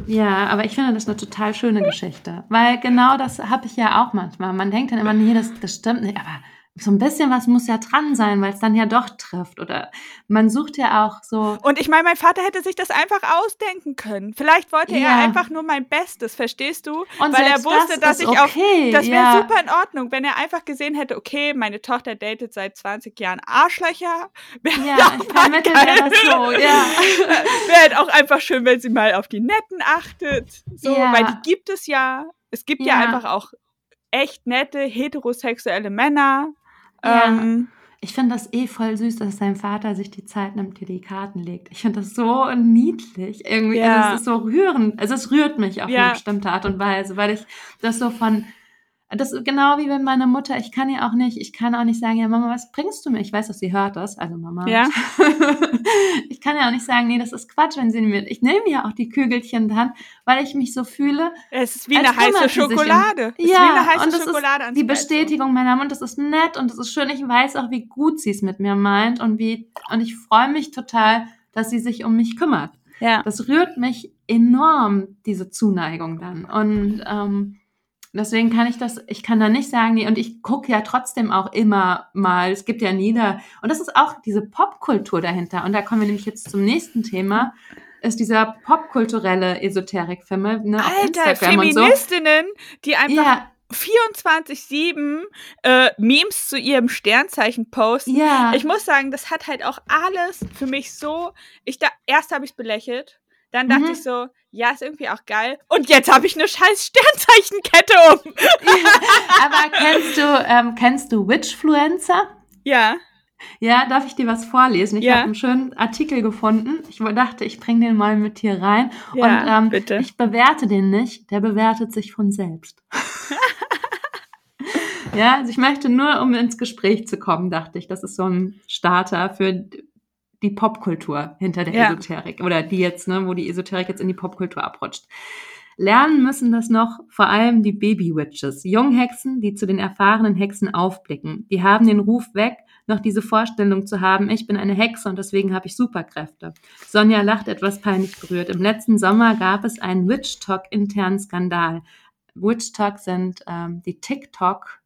Ja, aber ich finde das eine total schöne Geschichte. Weil genau das habe ich ja auch manchmal. Man denkt dann immer, nee, das, das stimmt nicht. Aber so ein bisschen was muss ja dran sein, weil es dann ja doch trifft. Oder man sucht ja auch so. Und ich meine, mein Vater hätte sich das einfach ausdenken können. Vielleicht wollte ja. er einfach nur mein Bestes, verstehst du? Und weil er wusste, das dass ich okay. auch. Das wäre ja. super in Ordnung, wenn er einfach gesehen hätte, okay, meine Tochter datet seit 20 Jahren Arschlöcher. Wär ja, ich vermittle das so, ja. wäre halt auch einfach schön, wenn sie mal auf die Netten achtet. So, ja. weil die gibt es ja. Es gibt ja, ja einfach auch echt nette heterosexuelle Männer. Ja. Ähm, ich finde das eh voll süß, dass sein Vater sich die Zeit nimmt, dir die Karten legt. Ich finde das so niedlich. Irgendwie, ja. also es ist so rührend. Also es rührt mich auf ja. eine bestimmte Art und Weise, weil ich das so von das ist genau wie wenn meine Mutter, ich kann ja auch nicht, ich kann auch nicht sagen, ja Mama, was bringst du mir? Ich weiß, dass sie hört das, also Mama. Ja. ich kann ja auch nicht sagen, nee, das ist Quatsch, wenn sie mir, ich nehme ja auch die Kügelchen dann, weil ich mich so fühle. Es ist wie eine heiße Schokolade. Um, ja, eine heiße und das Schokolade ist die Bestätigung meiner Mund, das ist nett und das ist schön. Ich weiß auch, wie gut sie es mit mir meint und wie, und ich freue mich total, dass sie sich um mich kümmert. Ja. Das rührt mich enorm, diese Zuneigung dann. Und ähm, Deswegen kann ich das, ich kann da nicht sagen, nee, und ich gucke ja trotzdem auch immer mal, es gibt ja Nieder, und das ist auch diese Popkultur dahinter. Und da kommen wir nämlich jetzt zum nächsten Thema, ist dieser popkulturelle Esoterik-Film. Ne, Alter, Feministinnen, so. die einfach ja. 24-7 äh, Memes zu ihrem Sternzeichen posten. Ja. Ich muss sagen, das hat halt auch alles für mich so. Ich da erst habe ich bewlächelt, dann dachte mhm. ich so, ja, ist irgendwie auch geil. Und jetzt habe ich eine scheiß Sternzeichenkette um. aber kennst du, ähm, kennst du Witchfluencer? Ja. Ja, darf ich dir was vorlesen? Ich ja. habe einen schönen Artikel gefunden. Ich dachte, ich bringe den mal mit hier rein. Ja, Und ähm, bitte. ich bewerte den nicht. Der bewertet sich von selbst. ja, also ich möchte nur, um ins Gespräch zu kommen, dachte ich, das ist so ein Starter für die Popkultur hinter der ja. Esoterik oder die jetzt, ne, wo die Esoterik jetzt in die Popkultur abrutscht. Lernen müssen das noch vor allem die Baby-Witches, Junghexen, die zu den erfahrenen Hexen aufblicken. Die haben den Ruf weg, noch diese Vorstellung zu haben, ich bin eine Hexe und deswegen habe ich Superkräfte. Sonja lacht etwas peinlich berührt. Im letzten Sommer gab es einen Witch-Talk-internen Skandal. Witch-Talk sind ähm, die TikTok-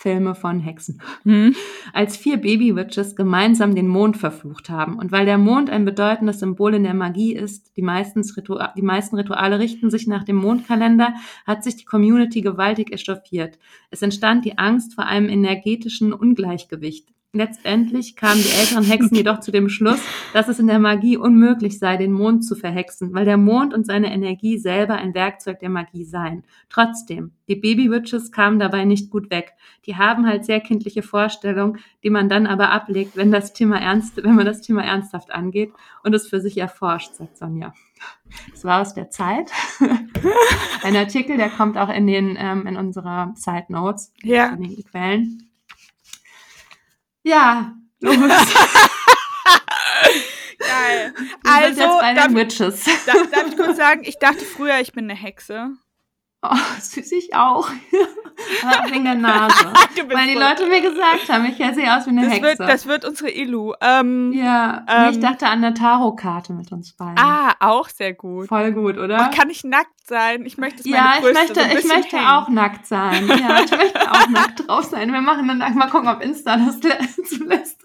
Filme von Hexen, hm. als vier Baby-Witches gemeinsam den Mond verflucht haben. Und weil der Mond ein bedeutendes Symbol in der Magie ist, die, die meisten Rituale richten sich nach dem Mondkalender, hat sich die Community gewaltig echauffiert. Es entstand die Angst vor einem energetischen Ungleichgewicht. Letztendlich kamen die älteren Hexen jedoch zu dem Schluss, dass es in der Magie unmöglich sei, den Mond zu verhexen, weil der Mond und seine Energie selber ein Werkzeug der Magie seien. Trotzdem, die Baby-Witches kamen dabei nicht gut weg. Die haben halt sehr kindliche Vorstellungen, die man dann aber ablegt, wenn das Thema ernst, wenn man das Thema ernsthaft angeht und es für sich erforscht, sagt Sonja. Das war aus der Zeit. Ein Artikel, der kommt auch in den ähm, in unserer Side Notes, ja. in den Quellen. Ja. Geil. Also. Darf, darf ich kurz sagen, ich dachte früher, ich bin eine Hexe. Oh, süß ich auch. Aber wegen der Nase. Weil die Leute mir gesagt haben, ich sehe aus wie eine das Hexe. Wird, das wird unsere Ilu. Ähm, ja, ähm, ich dachte an eine Tarotkarte mit uns beiden. Ah, auch sehr gut. Voll gut, oder? Oh, kann ich nackt sein? Ich möchte es Ja, ich möchte, so ich möchte auch nackt sein. Ja, ich möchte auch nackt drauf sein. Wir machen dann mal gucken, ob Insta das zulässt.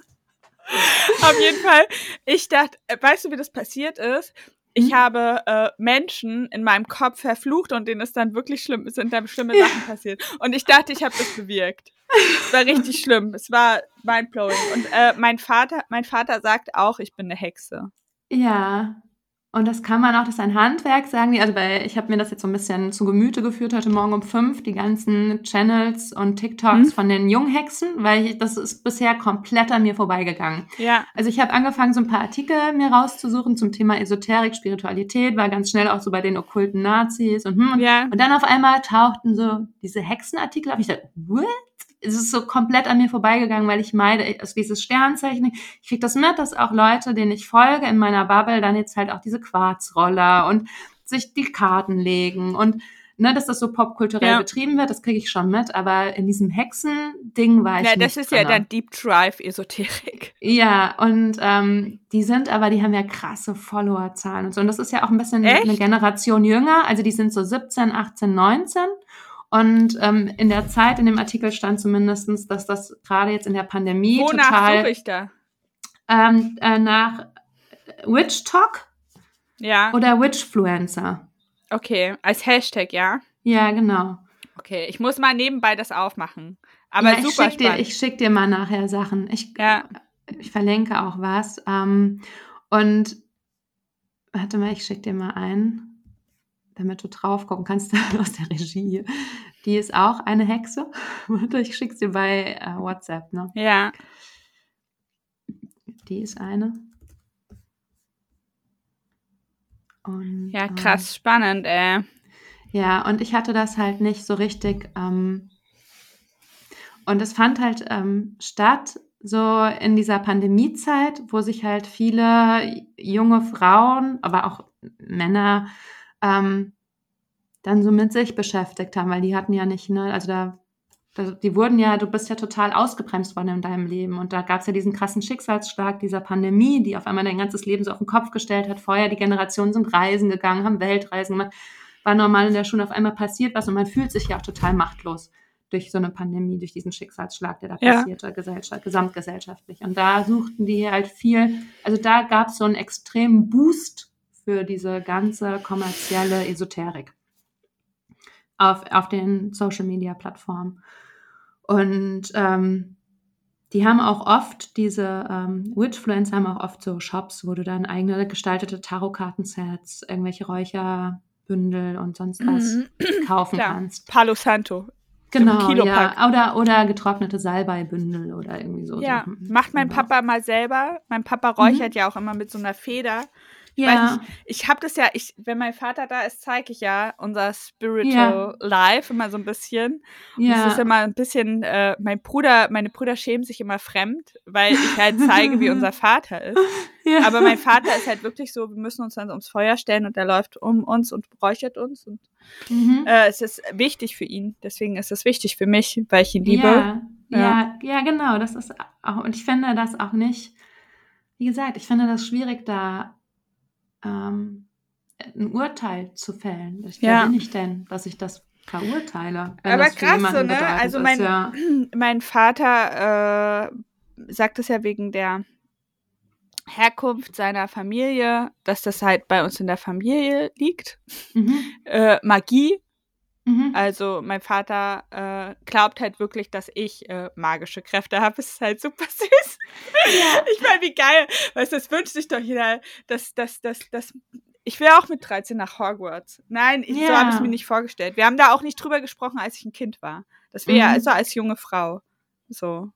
Auf jeden Fall. Ich dachte, äh, weißt du, wie das passiert ist? Ich mhm. habe äh, Menschen in meinem Kopf verflucht und denen ist dann wirklich schlimm, sind dann schlimme Sachen passiert. Und ich dachte, ich habe das bewirkt. Es war richtig schlimm. Es war mindblowing. Und äh, mein Vater, mein Vater sagt auch, ich bin eine Hexe. Ja. Und das kann man auch, das ist ein Handwerk, sagen die. Also bei, ich habe mir das jetzt so ein bisschen zu Gemüte geführt heute Morgen um fünf, die ganzen Channels und TikToks hm. von den Junghexen, weil ich, das ist bisher komplett an mir vorbeigegangen. Ja. Also ich habe angefangen, so ein paar Artikel mir rauszusuchen zum Thema Esoterik, Spiritualität, war ganz schnell auch so bei den okkulten Nazis und hm. Ja. Und dann auf einmal tauchten so diese Hexenartikel auf. Ich dachte, what? Es ist so komplett an mir vorbeigegangen, weil ich meide, also dieses Sternzeichen, ich kriege das mit, dass auch Leute, denen ich folge in meiner Bubble, dann jetzt halt auch diese Quarzroller und sich die Karten legen und ne, dass das so popkulturell ja. betrieben wird, das kriege ich schon mit, aber in diesem Hexen-Ding war ich Ja, das ist drin. ja dann Deep Drive-Esoterik. Ja, und ähm, die sind aber, die haben ja krasse Followerzahlen und so. Und das ist ja auch ein bisschen Echt? eine Generation jünger, also die sind so 17, 18, 19 Und ähm, in der Zeit, in dem Artikel stand zumindestens, dass das gerade jetzt in der Pandemie Wonach total suche ich da? ähm, äh, nach Witch Talk Ja, oder Witchfluencer. okay. Als Hashtag, ja. Ja, genau. Okay, ich muss mal nebenbei das aufmachen. Aber ja, ich super schick dir, spannend. ich schick dir mal nachher Sachen. Ich, Ja. ich verlinke auch was. Ähm, und warte mal, ich schick dir mal ein, damit du drauf gucken kannst aus der Regie. Die ist auch eine Hexe. Warte, ich schick's dir bei äh, WhatsApp, ne? ja. Die ist eine. Und, Ja, ähm, krass, spannend, ey. Ja, und ich hatte das halt nicht so richtig. Ähm, und es fand halt ähm, statt, so in dieser Pandemiezeit, wo sich halt viele junge Frauen, aber auch Männer, ähm, dann so mit sich beschäftigt haben, weil die hatten ja nicht, ne, also da, da die wurden ja, du bist ja total ausgebremst worden in deinem Leben. Und da gab es ja diesen krassen Schicksalsschlag dieser Pandemie, die auf einmal dein ganzes Leben so auf den Kopf gestellt hat. Vorher die Generationen sind reisen gegangen, haben Weltreisen gemacht war normal in der Schule, auf einmal passiert was und man fühlt sich ja auch total machtlos durch so eine Pandemie, durch diesen Schicksalsschlag, der da Ja. passierte, Gesellschaft, gesamtgesellschaftlich. Und da suchten die halt viel, also da gab es so einen extremen Boost für diese ganze kommerzielle Esoterik auf, auf den Social-Media-Plattformen. Und ähm, die haben auch oft, diese ähm, Witchfluencer haben auch oft so Shops, wo du dann eigene gestaltete Tarotkartensets, irgendwelche Räucherbündel und sonst was Mhm. kaufen Klar. kannst. Palo Santo. Genau, ja. Oder, oder getrocknete Salbeibündel oder irgendwie so. Ja, so. macht mein Genau. Papa mal selber. Mein Papa räuchert ja auch immer mit so einer Feder. Ja, weiß Ich habe das ja, ich, wenn mein Vater da ist, zeige ich ja unser Spiritual Life immer so ein bisschen. Und Es ist ja. immer ein bisschen, äh, mein Bruder, meine Brüder schämen sich immer fremd, weil ich halt zeige, wie unser Vater ist. ja. Aber mein Vater ist halt wirklich so, wir müssen uns dann ums Feuer stellen und er läuft um uns und räuchert uns. Und Mhm. äh, es ist wichtig für ihn. Deswegen ist es wichtig für mich, weil ich ihn liebe. Ja, Ja. ja, ja, genau. Das ist auch, und ich finde das auch nicht, wie gesagt, ich finde das schwierig, da ähm, ein Urteil zu fällen. Ich, Ja. Wer bin ich denn, dass ich das verurteile? Aber krass, so, ne? Also ist, mein- ja. mein Vater äh, sagt es ja wegen der Herkunft seiner Familie, dass das halt bei uns in der Familie liegt. Mhm. Äh, Magie. Mhm. Also mein Vater äh, glaubt halt wirklich, dass ich äh, magische Kräfte habe. Es ist halt super süß. Ich meine, wie geil. Weißt du, das wünscht sich doch jeder, dass, dass, dass, dass ich will auch mit 13 nach Hogwarts. Nein, ich, so Ja. habe ich es mir nicht vorgestellt. Wir haben da auch nicht drüber gesprochen, als ich ein Kind war. Das wäre ja Mhm. also als junge Frau. So.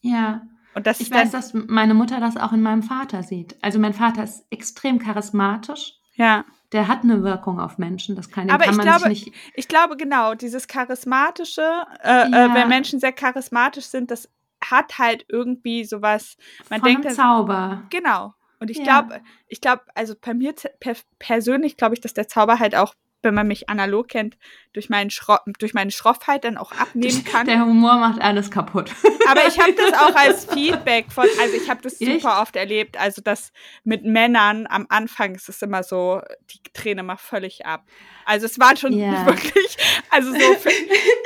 ja. Und das Ich weiß, dass meine Mutter das auch in meinem Vater sieht. Also mein Vater ist extrem charismatisch. ja. Der hat eine Wirkung auf Menschen. Das kann, Aber kann ich man glaube, nicht. Ich glaube genau, dieses charismatische, äh, Ja. äh, wenn Menschen sehr charismatisch sind, das hat halt irgendwie sowas. Man von denkt einem Zauber. genau. Und ich Ja. glaube, ich glaube, also bei mir per persönlich glaube ich, dass der Zauber halt auch, wenn man mich analog kennt, durch, meinen Schro durch meine Schroffheit dann auch abnehmen kann. Der Humor macht alles kaputt. Aber ich habe das auch als Feedback von, also ich habe das Echt? super oft erlebt. Also das mit Männern am Anfang ist es immer so, die Träne macht völlig ab. Also es waren schon Ja. wirklich, also so, für,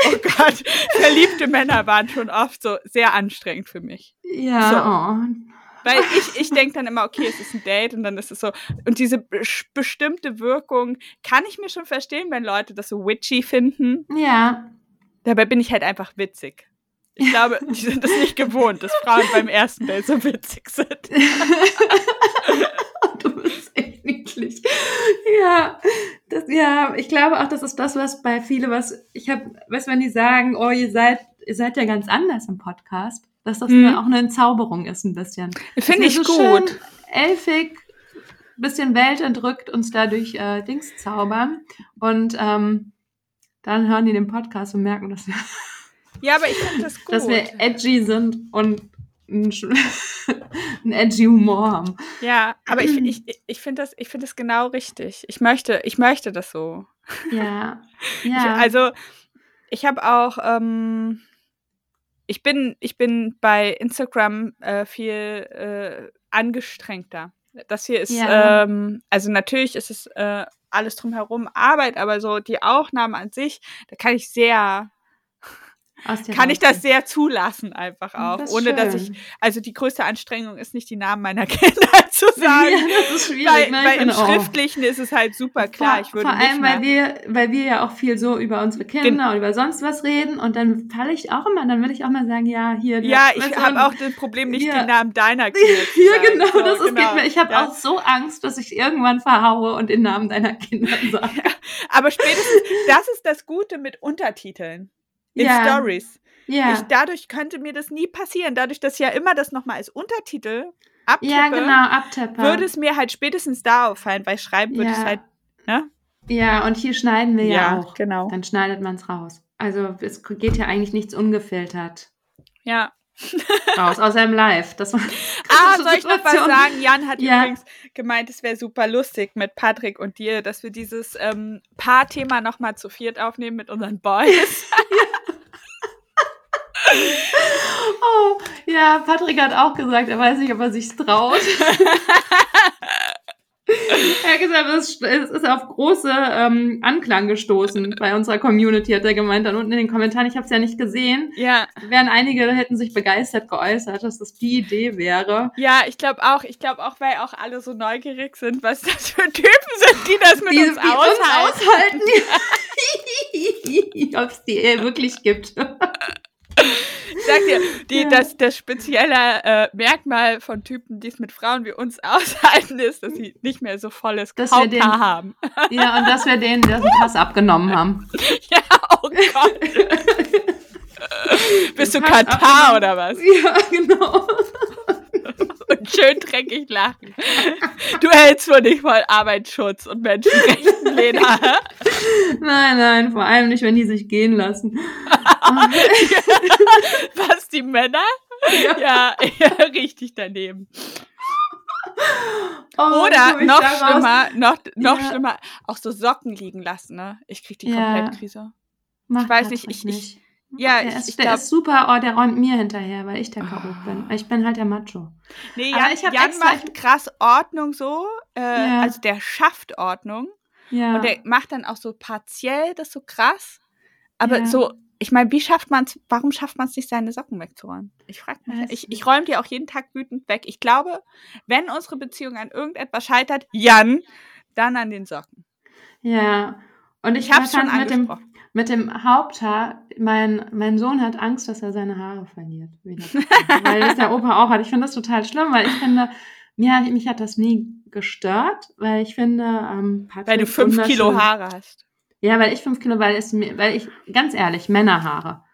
oh Gott, verliebte Männer waren schon oft so sehr anstrengend für mich. Ja, oh. Weil ich, ich denke dann immer, okay, es ist ein Date und dann ist es so. Und diese be bestimmte Wirkung kann ich mir schon verstehen, wenn Leute das so witchy finden. Ja, Dabei bin ich halt einfach witzig. Ich glaube, die sind das nicht gewohnt, dass Frauen beim ersten Date so witzig sind. du bist echt niedlich. Ja, das, ja, ich glaube auch, das ist das, was bei viele, was ich habe, du, wenn die sagen, oh, ihr seid, ihr seid ja ganz anders im Podcast, dass das Mhm. eine, auch eine Entzauberung ist ein bisschen. Finde Dass ich so gut. Schön elfig, bisschen weltentrückt uns dadurch äh, Dings zaubern und ähm, dann hören die den Podcast und merken, dass wir, Ja, aber ich finde das gut. dass wir edgy sind und einen, einen edgy Humor haben. ja, aber ich, ich, ich finde das, ich finde das genau richtig. Ich möchte, ich möchte das so. Ja, Ich, ja. also, ich habe auch, ähm, ich bin, ich bin bei Instagram äh, viel äh, angestrengter. Das hier ist, Ja. ähm, also natürlich ist es äh, alles drumherum Arbeit, aber so die Aufnahme an sich, da kann ich sehr kann ich das sehr zulassen einfach auch, das ohne schön. dass ich, also die größte Anstrengung ist nicht die Namen meiner Kinder zu sagen. Ja, das ist schwierig. Weil, ne? weil im Schriftlichen ist es halt super klar. Vor, vor allem, weil wir, weil wir ja auch viel so über unsere Kinder Gen und über sonst was reden und dann falle ich auch immer, dann will ich auch mal sagen, ja, hier. Ja, ich habe auch das Problem, nicht ja. den Namen deiner Kinder zu Ja, genau, so, das ist, genau. mir. Ich habe ja. auch so Angst, dass ich irgendwann verhaue und den Namen deiner Kinder sage. Ja, aber spätestens, das ist das Gute mit Untertiteln in ja. Stories. Ja. Ich, dadurch könnte mir das nie passieren. Dadurch, dass ich ja immer das nochmal als Untertitel abtippe, ja, genau, abtippe. würde es mir halt spätestens da auffallen, weil schreiben würde ja. es halt, ne? Ja, und hier schneiden wir ja, ja auch. genau. Dann schneidet man es raus. Also es geht ja eigentlich nichts ungefiltert. Ja. Raus, außer im Live. Das war, ah, soll ich noch was sagen? Jan hat ja. übrigens gemeint, es wäre super lustig mit Patrick und dir, dass wir dieses ähm, Paarthema nochmal zu viert aufnehmen mit unseren Boys. ja. oh, ja, Patrick hat auch gesagt, er weiß nicht, ob er sich traut. er hat gesagt, es ist auf große ähm, Anklang gestoßen bei unserer Community, hat er gemeint, dann unten in den Kommentaren. Ich habe es ja nicht gesehen. Ja. Wären einige hätten sich begeistert geäußert, dass das die Idee wäre. Ja, ich glaube auch. Ich glaube auch, weil auch alle so neugierig sind, was das für Typen sind, die das mit die, uns, die aushalten. Uns aushalten. Ob es die wirklich gibt. Ich sag dir, die, ja. das, das spezielle äh, Merkmal von Typen, die es mit Frauen wie uns aushalten, ist, dass sie nicht mehr so volles dass haben. Ja, und dass wir denen den Pass abgenommen haben. Ja, oh Gott. Bist du Katar oder was? Ja, genau und schön dreckig lachen. Du hältst wohl nicht voll Arbeitsschutz und Menschenrechten, Lena. Nein, nein, vor allem nicht, wenn die sich gehen lassen. Was, die Männer? Ja, ja, ja richtig daneben. Oh, Oder noch schlimmer, noch, noch ja. schlimmer, auch so Socken liegen lassen, ne? Ich krieg die ja. Komplettkrise. Ich weiß nicht, ich, ich, ja, der, ich, ist, ich der ist super, oh, der räumt mir hinterher, weil ich der K.O. oh. bin. Ich bin halt der Macho. Nee, Jan, ich Jan macht krass Ordnung so, äh, ja. also der schafft Ordnung. Ja. Und der macht dann auch so partiell das so krass. Aber ja. so, ich meine, wie schafft man es, warum schafft man es nicht, seine Socken wegzuräumen? Ich frage mich. Ich, ich räume die auch jeden Tag wütend weg. Ich glaube, wenn unsere Beziehung an irgendetwas scheitert, Jan, dann an den Socken. Ja. Und ich, ich habe schon mit dem, mit dem Haupthaar, mein, mein Sohn hat Angst, dass er seine Haare verliert. Weil das der Opa auch hat. Ich finde das total schlimm, weil ich finde, mir, mich hat das nie gestört, weil ich finde, ähm, Patrick Weil du fünf Kilo Haare hast. Ja, weil ich fünf Kilo, weil es mir, weil ich, ganz ehrlich, Männerhaare.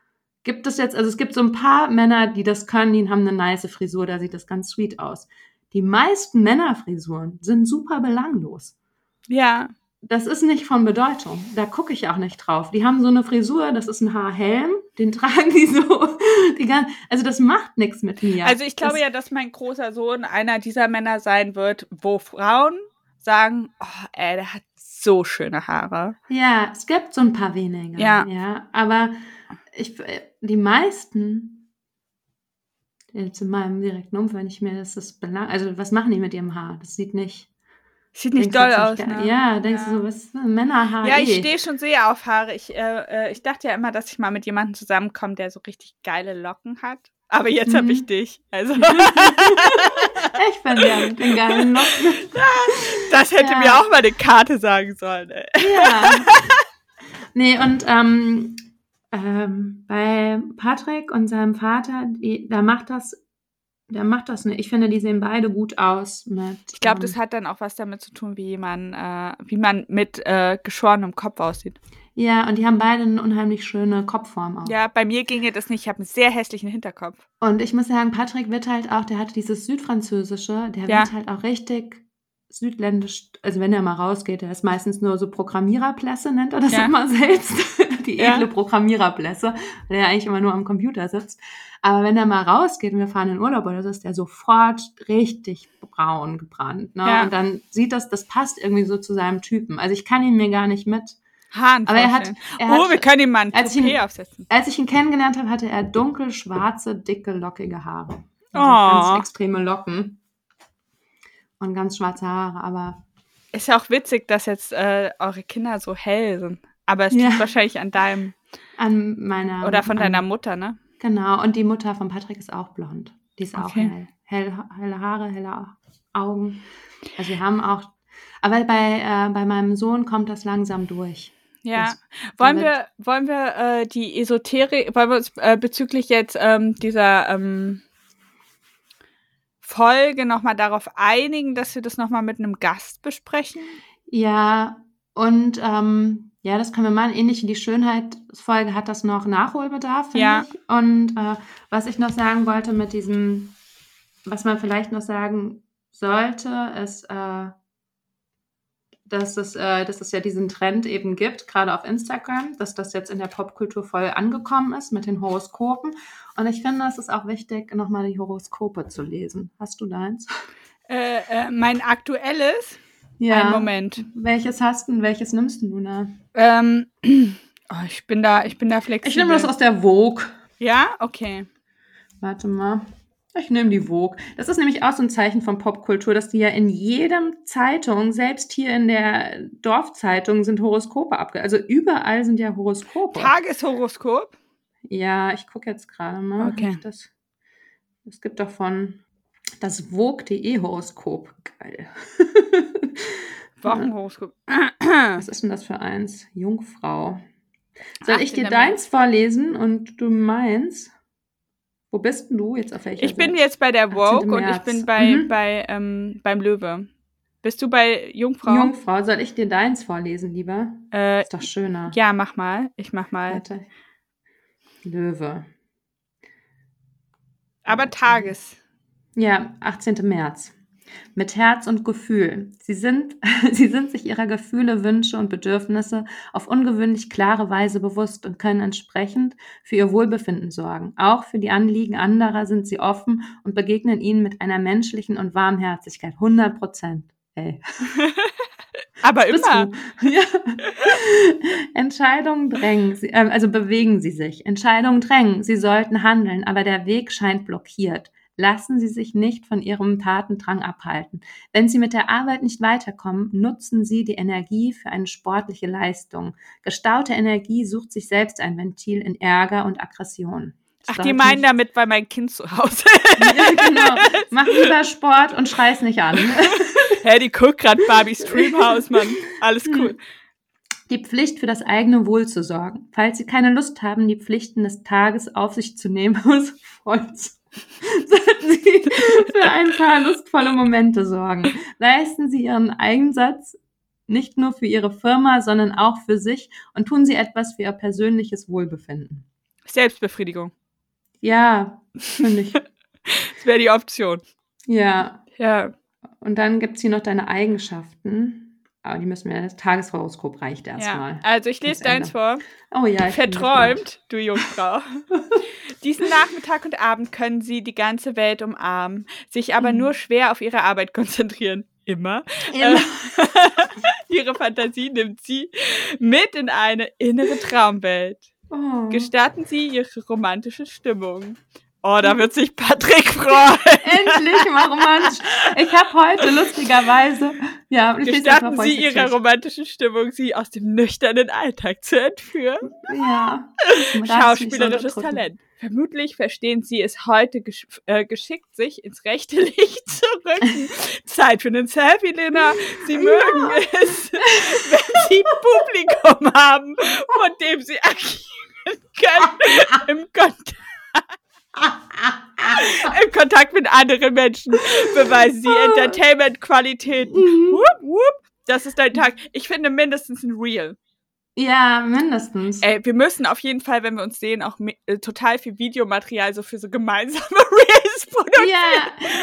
Gibt es jetzt, also es gibt so ein paar Männer, die das können, die haben eine nice Frisur, da sieht das ganz sweet aus. Die meisten Männerfrisuren sind super belanglos. Ja das ist nicht von Bedeutung. Da gucke ich auch nicht drauf. Die haben so eine Frisur, das ist ein Haarhelm, den tragen die so. Die ganzen, also das macht nichts mit mir. Also ich glaube das, ja, dass mein großer Sohn einer dieser Männer sein wird, wo Frauen sagen, oh, ey, der hat so schöne Haare. Ja, es gibt so ein paar wenige. Ja. ja aber ich, die meisten, jetzt in meinem direkten Umfeld, wenn ich mir das, das belang, also was machen die mit ihrem Haar? Das sieht nicht Sieht nicht doll aus. Ne? Ja, denkst ja. du so, was ist Männerhaare? Ja, ich eh. stehe schon sehr auf Haare. Ich, äh, äh, ich dachte ja immer, dass ich mal mit jemandem zusammenkomme, der so richtig geile Locken hat. Aber jetzt mhm. habe ich dich. Also. ich mit den geilen Locken. Das hätte ja. mir auch mal eine Karte sagen sollen. Ey. Ja. Nee, und ähm, ähm, bei Patrick und seinem Vater, die, da macht das der macht das nicht. Ich finde, die sehen beide gut aus. Mit, ich glaube, ähm, das hat dann auch was damit zu tun, wie man, äh, wie man mit äh, geschorenem Kopf aussieht. Ja, und die haben beide eine unheimlich schöne Kopfform auch. Ja, bei mir ginge das nicht. Ich habe einen sehr hässlichen Hinterkopf. Und ich muss sagen, Patrick wird halt auch, der hat dieses Südfranzösische, der ja. wird halt auch richtig südländisch, also wenn er mal rausgeht, der ist meistens nur so Programmiererblässe, nennt er das ja. immer selbst. Die edle ja. Programmiererblässe, weil er eigentlich immer nur am Computer sitzt. Aber wenn er mal rausgeht und wir fahren in Urlaub oder so, ist der sofort richtig braun gebrannt. Ne? Ja. Und dann sieht das, das passt irgendwie so zu seinem Typen. Also ich kann ihn mir gar nicht mit. Haaren Aber er hat, er oh, hat, wir können ihm mal ein als ich ihn, aufsetzen. Als ich ihn kennengelernt habe, hatte er dunkel, schwarze, dicke, lockige Haare. Also oh. Ganz extreme Locken. Und ganz schwarze Haare, aber Ist ja auch witzig, dass jetzt äh, eure Kinder so hell sind. Aber es Ja. liegt wahrscheinlich an deinem An meiner. oder von an, deiner Mutter, ne? Genau, und die Mutter von Patrick ist auch blond. Die ist auch Okay. hell. hell. Helle Haare, helle Augen. Also wir haben auch. Aber bei, äh, bei meinem Sohn kommt das langsam durch. Ja. Wollen wir, wollen wir äh, die Esoterik, wollen wir uns äh, bezüglich jetzt ähm, dieser ähm, Folge nochmal darauf einigen, dass wir das nochmal mit einem Gast besprechen? Ja, und ähm, ja, das können wir machen. Ähnlich wie die Schönheitsfolge hat das noch Nachholbedarf, finde Ja. ich. Und äh, was ich noch sagen wollte mit diesem, was man vielleicht noch sagen sollte, ist, äh, dass, es, äh, dass es ja diesen Trend eben gibt, gerade auf Instagram, dass das jetzt in der Popkultur voll angekommen ist mit den Horoskopen. Und ich finde, es ist auch wichtig, nochmal die Horoskope zu lesen. Hast du deins? Äh, äh, mein aktuelles, Ja. einen Moment. Welches hast du und welches nimmst du, Luna? Ähm, oh, ich bin da, ich bin da flexibel. Ich nehme das aus der Vogue. Ja, okay. Warte mal. Ich nehme die Vogue. Das ist nämlich auch so ein Zeichen von Popkultur, dass die ja in jedem Zeitung, selbst hier in der Dorfzeitung, sind Horoskope abge... Also überall sind ja Horoskope. Tageshoroskop. ja, ich gucke jetzt gerade mal. Okay. Das, es gibt doch von das Vogue.de Horoskop. Geil. Wochenhoroskop. Was ist denn das für eins? Jungfrau. Soll ich 18. dir deins vorlesen und du meins? Wo bist denn du jetzt auf welcher Ich bin jetzt bei der 18. Vogue und ich bin bei, Mhm. bei ähm, beim Löwe. Bist du bei Jungfrau? Jungfrau. Soll ich dir deins vorlesen, lieber? äh, Ist doch schöner. ja, mach mal. Ich mach mal. Warte. Löwe. Aber Tages. Ja, 18. März. Mit Herz und Gefühl. Sie sind, sie sind sich ihrer Gefühle, Wünsche und Bedürfnisse auf ungewöhnlich klare Weise bewusst und können entsprechend für ihr Wohlbefinden sorgen. Auch für die Anliegen anderer sind sie offen und begegnen ihnen mit einer menschlichen und Warmherzigkeit. 100 Prozent. Ey. Aber immer. Ja. Entscheidungen drängen, sie, äh, also bewegen Sie sich. Entscheidungen drängen. Sie sollten handeln, aber der Weg scheint blockiert. Lassen Sie sich nicht von Ihrem Tatendrang abhalten. Wenn Sie mit der Arbeit nicht weiterkommen, nutzen Sie die Energie für eine sportliche Leistung. Gestaute Energie sucht sich selbst ein Ventil in Ärger und Aggression. Ach, die meinen damit bei meinem Kind zu Hause. Ja, genau. Mach lieber Sport und schrei's nicht an. Hä, die guckt grad Barbies Dreamhouse, Mann. Alles Hm. cool. Die Pflicht für das eigene Wohl zu sorgen. Falls Sie keine Lust haben, die Pflichten des Tages auf sich zu nehmen, aus Holz, sollten Sie für ein paar lustvolle Momente sorgen. Leisten Sie Ihren Eigensatz nicht nur für Ihre Firma, sondern auch für sich und tun Sie etwas für Ihr persönliches Wohlbefinden. Selbstbefriedigung. Ja, finde ich. Das wäre die Option. Ja. Ja. Und dann gibt's hier noch deine Eigenschaften. Aber die müssen wir, das Tageshoroskop reicht ja. erstmal. Also ich lese deins vor. Oh ja, ich. Verträumt, du Jungfrau. Diesen Nachmittag und Abend können Sie die ganze Welt umarmen, sich aber Mhm. nur schwer auf Ihre Arbeit konzentrieren. Immer. Immer. Äh, ihre Fantasie nimmt Sie mit in eine innere Traumwelt. Oh. Gestatten Sie Ihre romantische Stimmung. Oh, da wird sich Patrick freuen. Endlich mal romantisch. Ich habe heute lustigerweise, ja, Gestatten Sie Ihrer romantischen Stimmung, Sie aus dem nüchternen Alltag zu entführen. Ja. Schauspielerisches Talent. Vermutlich verstehen Sie es heute gesch äh, geschickt, sich ins rechte Licht zu rücken. Zeit für einen Selfie, Lena. Sie mögen es, wenn Sie Publikum haben, von dem Sie agieren können. Im Kontakt. Im Kontakt mit anderen Menschen beweisen sie Entertainment-Qualitäten. Mhm. Wupp, wupp. Das ist dein Tag. Ich finde mindestens ein Real. Ja, mindestens. Ey, wir müssen auf jeden Fall, wenn wir uns sehen, auch äh, total viel Videomaterial so für so gemeinsame Reels produzieren.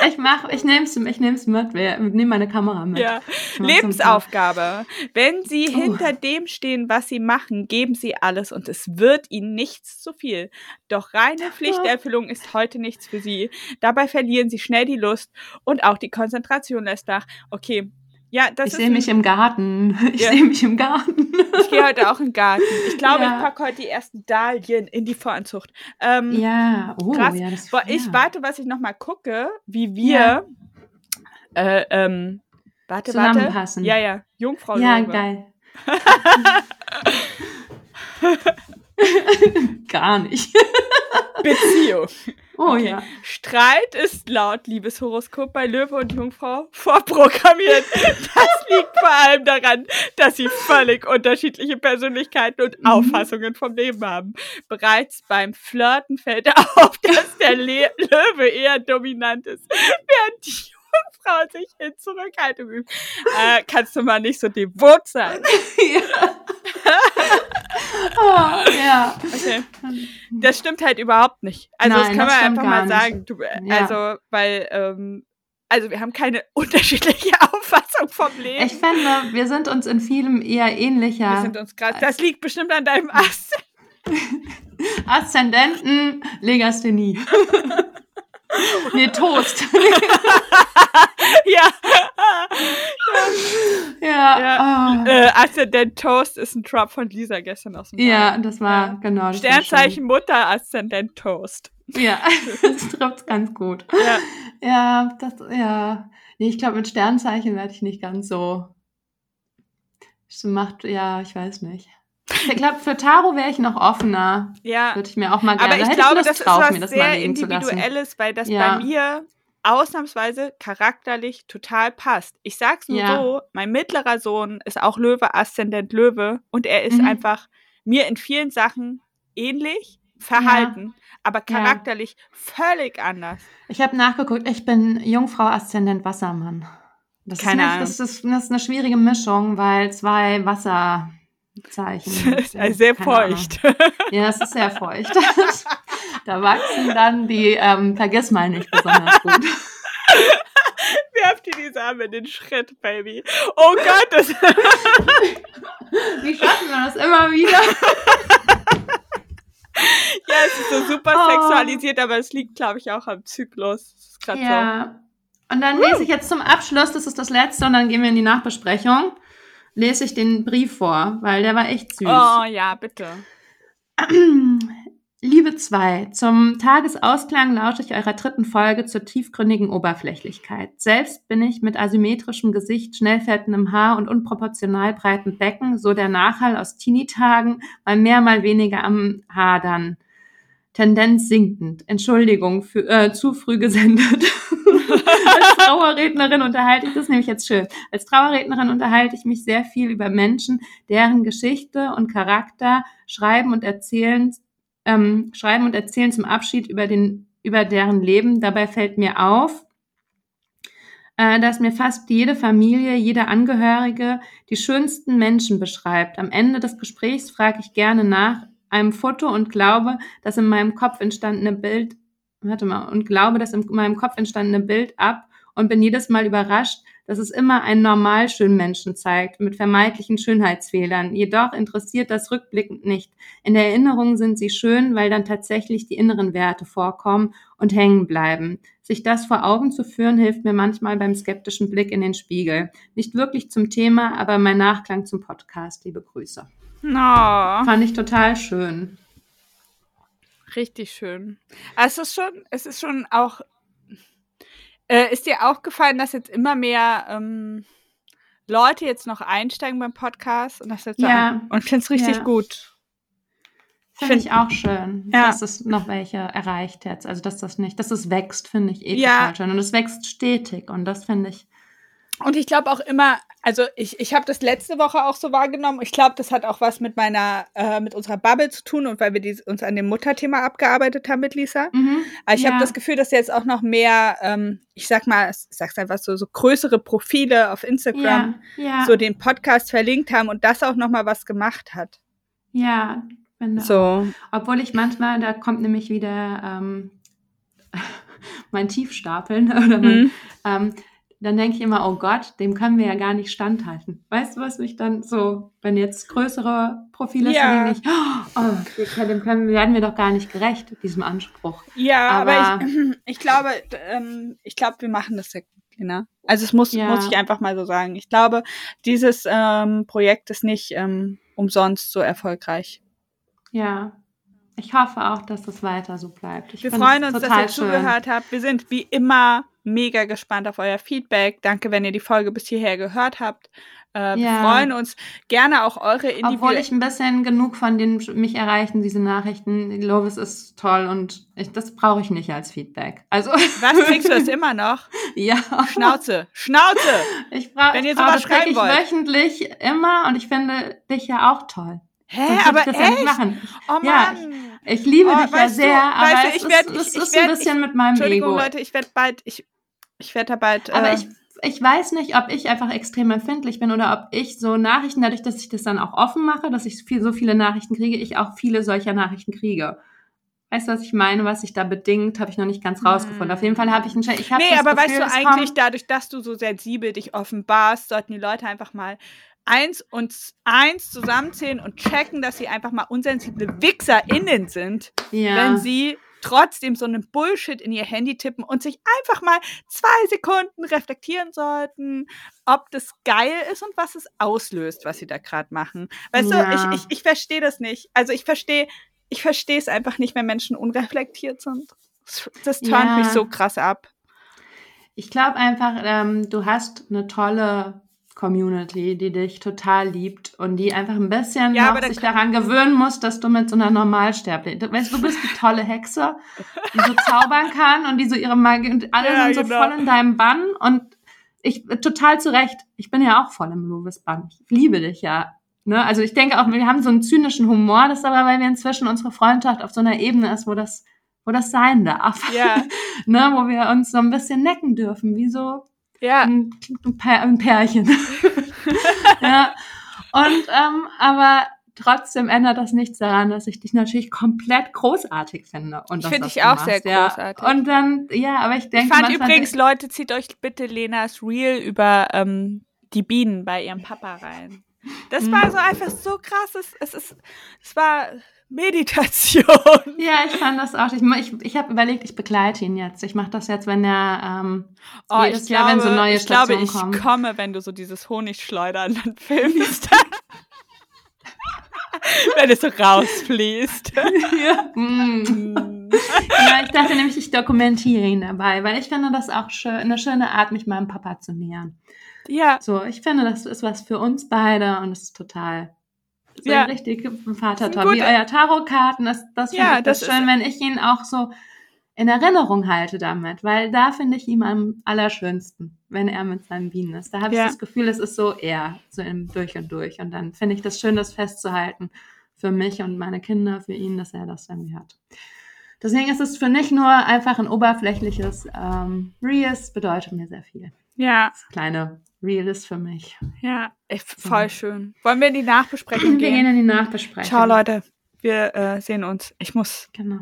Ja, ich mach, ich nehm's, ich nehm's mit. Nehmen meine Kamera mit. Ja. Ich Lebensaufgabe. Wenn Sie Oh. hinter dem stehen, was Sie machen, geben Sie alles und es wird Ihnen nichts zu viel. Doch reine Pflichterfüllung ist heute nichts für Sie. Dabei verlieren Sie schnell die Lust und auch die Konzentration lässt nach. Okay. Ja, das Ich sehe mich im Garten. Ich Ja. sehe mich im Garten. Ich gehe heute auch in den Garten. Ich glaube, Ja. ich packe heute die ersten Dahlien in die Voranzucht. Ähm, Ja, oh, Krass. ja, das Boah, ich warte, was ich noch mal gucke, wie wir äh, ähm, Warte, warte. zusammenpassen. Ja, ja. Jungfrau Ja, Löwe. geil. Gar nicht. Beziehung. Oh Okay. ja. Streit ist laut Liebeshoroskop bei Löwe und Jungfrau vorprogrammiert. Das liegt vor allem daran, dass sie völlig unterschiedliche Persönlichkeiten und Mhm. Auffassungen vom Leben haben. Bereits beim Flirten fällt auf, dass der Le Löwe eher dominant ist, während die Jungfrau sich in Zurückhaltung übt. Äh, kannst du mal nicht so devot sein? ja. oh, ja. Okay. Das stimmt halt überhaupt nicht. Also das Nein, kann das man stimmt einfach mal sagen. Du, äh, Ja. Also, weil, ähm, also wir haben keine unterschiedliche Auffassung vom Leben. Ich finde, wir sind uns in vielem eher ähnlicher. Wir sind uns gerade. Das liegt bestimmt an deinem Ast. Aszendenten, Legasthenie. Nee, Toast. ja. ja. Ja. oh. Äh, Aszendent Toast ist ein Drop von Lisa gestern aus dem ja, Wagen. das war, genau. Das war Sternzeichen Mutter Aszendent Toast. Ja, das trifft ganz gut. Ja. Ja, das, ja. Nee, ich glaube, mit Sternzeichen werde ich nicht ganz so. Das macht, ja, ich weiß nicht. Ich glaube, für Tarot wäre ich noch offener. ja. Würde ich mir auch mal gerne. Aber da ich hätte glaube, Lust das ist drauf, was mir das sehr. Individuelles, weil das Ja. bei mir ausnahmsweise charakterlich total passt. Ich sag's nur Ja. so, mein mittlerer Sohn ist auch Löwe, Aszendent Löwe und er ist Mhm. einfach mir in vielen Sachen ähnlich, verhalten, aber Ja. charakterlich völlig anders. Ich habe nachgeguckt, ich bin Jungfrau Aszendent Wassermann. Das Keine ist nicht, Ahnung. Das ist, das ist eine schwierige Mischung, weil zwei Wasserzeichen. Ist also sehr Keine Ahnung. feucht. Ja, es ist sehr feucht. da wachsen dann die ähm, Vergiss mal nicht besonders gut. Werft dir die Samen in den Schritt, Baby. Oh Gott, das Wie schaffen wir das immer wieder? ja, es ist so super Oh. sexualisiert, aber es liegt, glaube ich, auch am Zyklus. Das ist gerade so. Ja. Und dann lese ich jetzt zum Abschluss, das ist das letzte, und dann gehen wir in die Nachbesprechung, lese ich den Brief vor, weil der war echt süß. Oh ja, bitte. Liebe zwei, zum Tagesausklang lausche ich eurer dritten Folge zur tiefgründigen Oberflächlichkeit. Selbst bin ich mit asymmetrischem Gesicht, schnell fällendem Haar und unproportional breiten Becken, so der Nachhall aus Teenie-Tagen, mal mehr, mal weniger am Hadern. Tendenz sinkend. Entschuldigung, für, äh, zu früh gesendet. Als Trauerrednerin unterhalte ich, das nämlich jetzt schön. Als Trauerrednerin unterhalte ich mich sehr viel über Menschen, deren Geschichte und Charakter schreiben und erzählen, ähm, schreiben und erzählen zum Abschied über den, über deren Leben. Dabei fällt mir auf, äh, dass mir fast jede Familie, jeder Angehörige die schönsten Menschen beschreibt. Am Ende des Gesprächs frage ich gerne nach einem Foto und glaube, dass in meinem Kopf entstandene Bild, warte mal, und glaube, dass in meinem Kopf entstandene Bild ab und bin jedes Mal überrascht, dass es immer einen normal schönen Menschen zeigt, mit vermeintlichen Schönheitsfehlern. Jedoch interessiert das rückblickend nicht. In der Erinnerung sind sie schön, weil dann tatsächlich die inneren Werte vorkommen und hängen bleiben. Sich das vor Augen zu führen, hilft mir manchmal beim skeptischen Blick in den Spiegel. Nicht wirklich zum Thema, aber mein Nachklang zum Podcast. Liebe Grüße. No. Fand ich total schön. Richtig schön. Aber Es ist schon, es ist schon auch. Äh, ist dir aufgefallen, dass jetzt immer mehr ähm, Leute jetzt noch einsteigen beim Podcast und das jetzt Ja. und ich finde es richtig Ja. gut. Finde Find- ich auch schön, Ja. dass es noch welche erreicht jetzt. Also, dass das nicht, dass es wächst, finde ich eh Ja. total schön. Und es wächst stetig. Und das finde ich, Und ich glaube auch immer, also ich, ich habe das letzte Woche auch so wahrgenommen. Ich glaube, das hat auch was mit meiner, äh, mit unserer Bubble zu tun und weil wir die, uns an dem Mutterthema abgearbeitet haben mit Lisa. mhm. Aber ich Ja. habe das Gefühl, dass jetzt auch noch mehr, ähm, ich sag mal, ich sag's einfach so, so größere Profile auf Instagram ja, ja, so den Podcast verlinkt haben und das auch noch mal was gemacht hat. ja, finde So. Obwohl ich manchmal, da kommt nämlich wieder ähm, mein Tiefstapeln oder mein, Mhm. ähm, dann denke ich immer, oh Gott, dem können wir ja gar nicht standhalten. Weißt du, was mich dann so, wenn jetzt größere Profile Ja. sind, denke ich, oh, dem können, werden wir doch gar nicht gerecht, diesem Anspruch. Ja, aber, Aber- ich, ich glaube, ähm, ich glaube, wir machen das sehr gut, Lena. Also es muss, Ja. muss ich einfach mal so sagen. Ich glaube, dieses ähm, Projekt ist nicht ähm, umsonst so erfolgreich. Ja, ich hoffe auch, dass das weiter so bleibt. Ich Wir freuen uns, dass ihr schön. zugehört habt. Wir sind wie immer mega gespannt auf euer Feedback. Danke, wenn ihr die Folge bis hierher gehört habt. Äh, ja. Wir freuen uns gerne auch eure individuellen. Obwohl ich ein bisschen genug von den mich erreichen, diese Nachrichten. Lovis ist toll und ich, das brauche ich nicht als Feedback. Also Was kriegst du das immer noch? Ja. Schnauze, Schnauze. Ich brauche. Wenn ihr sowas schreiben ich wollt. wöchentlich immer und ich finde dich ja auch toll. Hä, aber echt? Ja oh Mann. Ja, ich, ich liebe oh, dich ja sehr, du, aber weißt es, du, werd, ist, ich, es ist werd, ein bisschen ich, mit meinem Entschuldigung, Ego. Leute, ich werde bald, ich, ich werde da bald. Aber äh, ich ich weiß nicht, ob ich einfach extrem empfindlich bin oder ob ich so Nachrichten, dadurch, dass ich das dann auch offen mache, dass ich viel, so viele Nachrichten kriege, ich auch viele solcher Nachrichten kriege. Weißt du, was ich meine, was sich da bedingt, habe ich noch nicht ganz rausgefunden. Auf jeden Fall habe ich einen ich Nee, aber Gefühl, weißt du eigentlich, dadurch, dass du so sensibel dich offenbarst, sollten die Leute einfach mal eins und eins zusammenzählen und checken, dass sie einfach mal unsensible WichserInnen sind, ja. wenn sie trotzdem so einen Bullshit in ihr Handy tippen und sich einfach mal zwei Sekunden reflektieren sollten, ob das geil ist und was es auslöst, was sie da gerade machen. Weißt ja. du, ich, ich, ich verstehe das nicht. Also ich verstehe, ich verstehe es einfach nicht, wenn Menschen unreflektiert sind. Das, das turnt ja. mich so krass ab. Ich glaube einfach, ähm, du hast eine tolle Community, die dich total liebt und die einfach ein bisschen ja, noch sich daran gewöhnen muss, dass du mit so einer Normalsterblichen, weißt du, bist die tolle Hexe, die so zaubern kann und die so ihre Magie und alle ja, sind so genau. voll in deinem Bann und ich total zu Recht. Ich bin ja auch voll im Lovis Bann. Ich liebe dich ja. Ne? Also ich denke auch, wir haben so einen zynischen Humor, das ist aber, weil wir inzwischen unsere Freundschaft auf so einer Ebene ist, wo das, wo das sein darf. Ja. ne? Wo wir uns so ein bisschen necken dürfen, wie so ja. Ein, ein Pärchen. ja. Und ähm, aber trotzdem ändert das nichts daran, dass ich dich natürlich komplett großartig finde. Und ich finde dich auch machst, sehr großartig. Und dann, ja, aber ich denke. Ich fand übrigens, Leute, zieht euch bitte Lenas Reel über ähm, die Bienen bei ihrem Papa rein. Das mhm. war so einfach so krass. Es, es, ist, es war Meditation. Ja, ich fand das auch. Ich, ich, ich habe überlegt, ich begleite ihn jetzt. Ich mache das jetzt, wenn er ähm, oh, jedes Jahr, glaube, wenn so neue ich Stationen glaube, ich kommen. komme, wenn du so dieses Honigschleudern dann filmst. wenn es so rausfließt. ja. Mm. ja, ich dachte nämlich, ich dokumentiere ihn dabei, weil ich finde das auch schön, eine schöne Art, mich meinem Papa zu nähern. Ja. So, ich finde, das ist was für uns beide und es ist total so ja. ein richtig Vatertor. Wie euer Tarotkarten, das, das finde ja, ich das, das schön, wenn ich ihn auch so in Erinnerung halte damit, weil da finde ich ihn am allerschönsten, wenn er mit seinen Bienen ist. Da habe ich ja. das Gefühl, es ist so er, so im durch und durch. Und dann finde ich das schön, das festzuhalten für mich und meine Kinder, für ihn, dass er das irgendwie hat. Deswegen ist es für nicht nur einfach ein oberflächliches ähm, Reus, bedeutet mir sehr viel. Ja. Das kleine Real ist für mich. Ja, voll so. schön. Wollen wir in die Nachbesprechung gehen? Wir gehen in die Nachbesprechung. Ciao, Leute. Wir äh, sehen uns. Ich muss. Genau.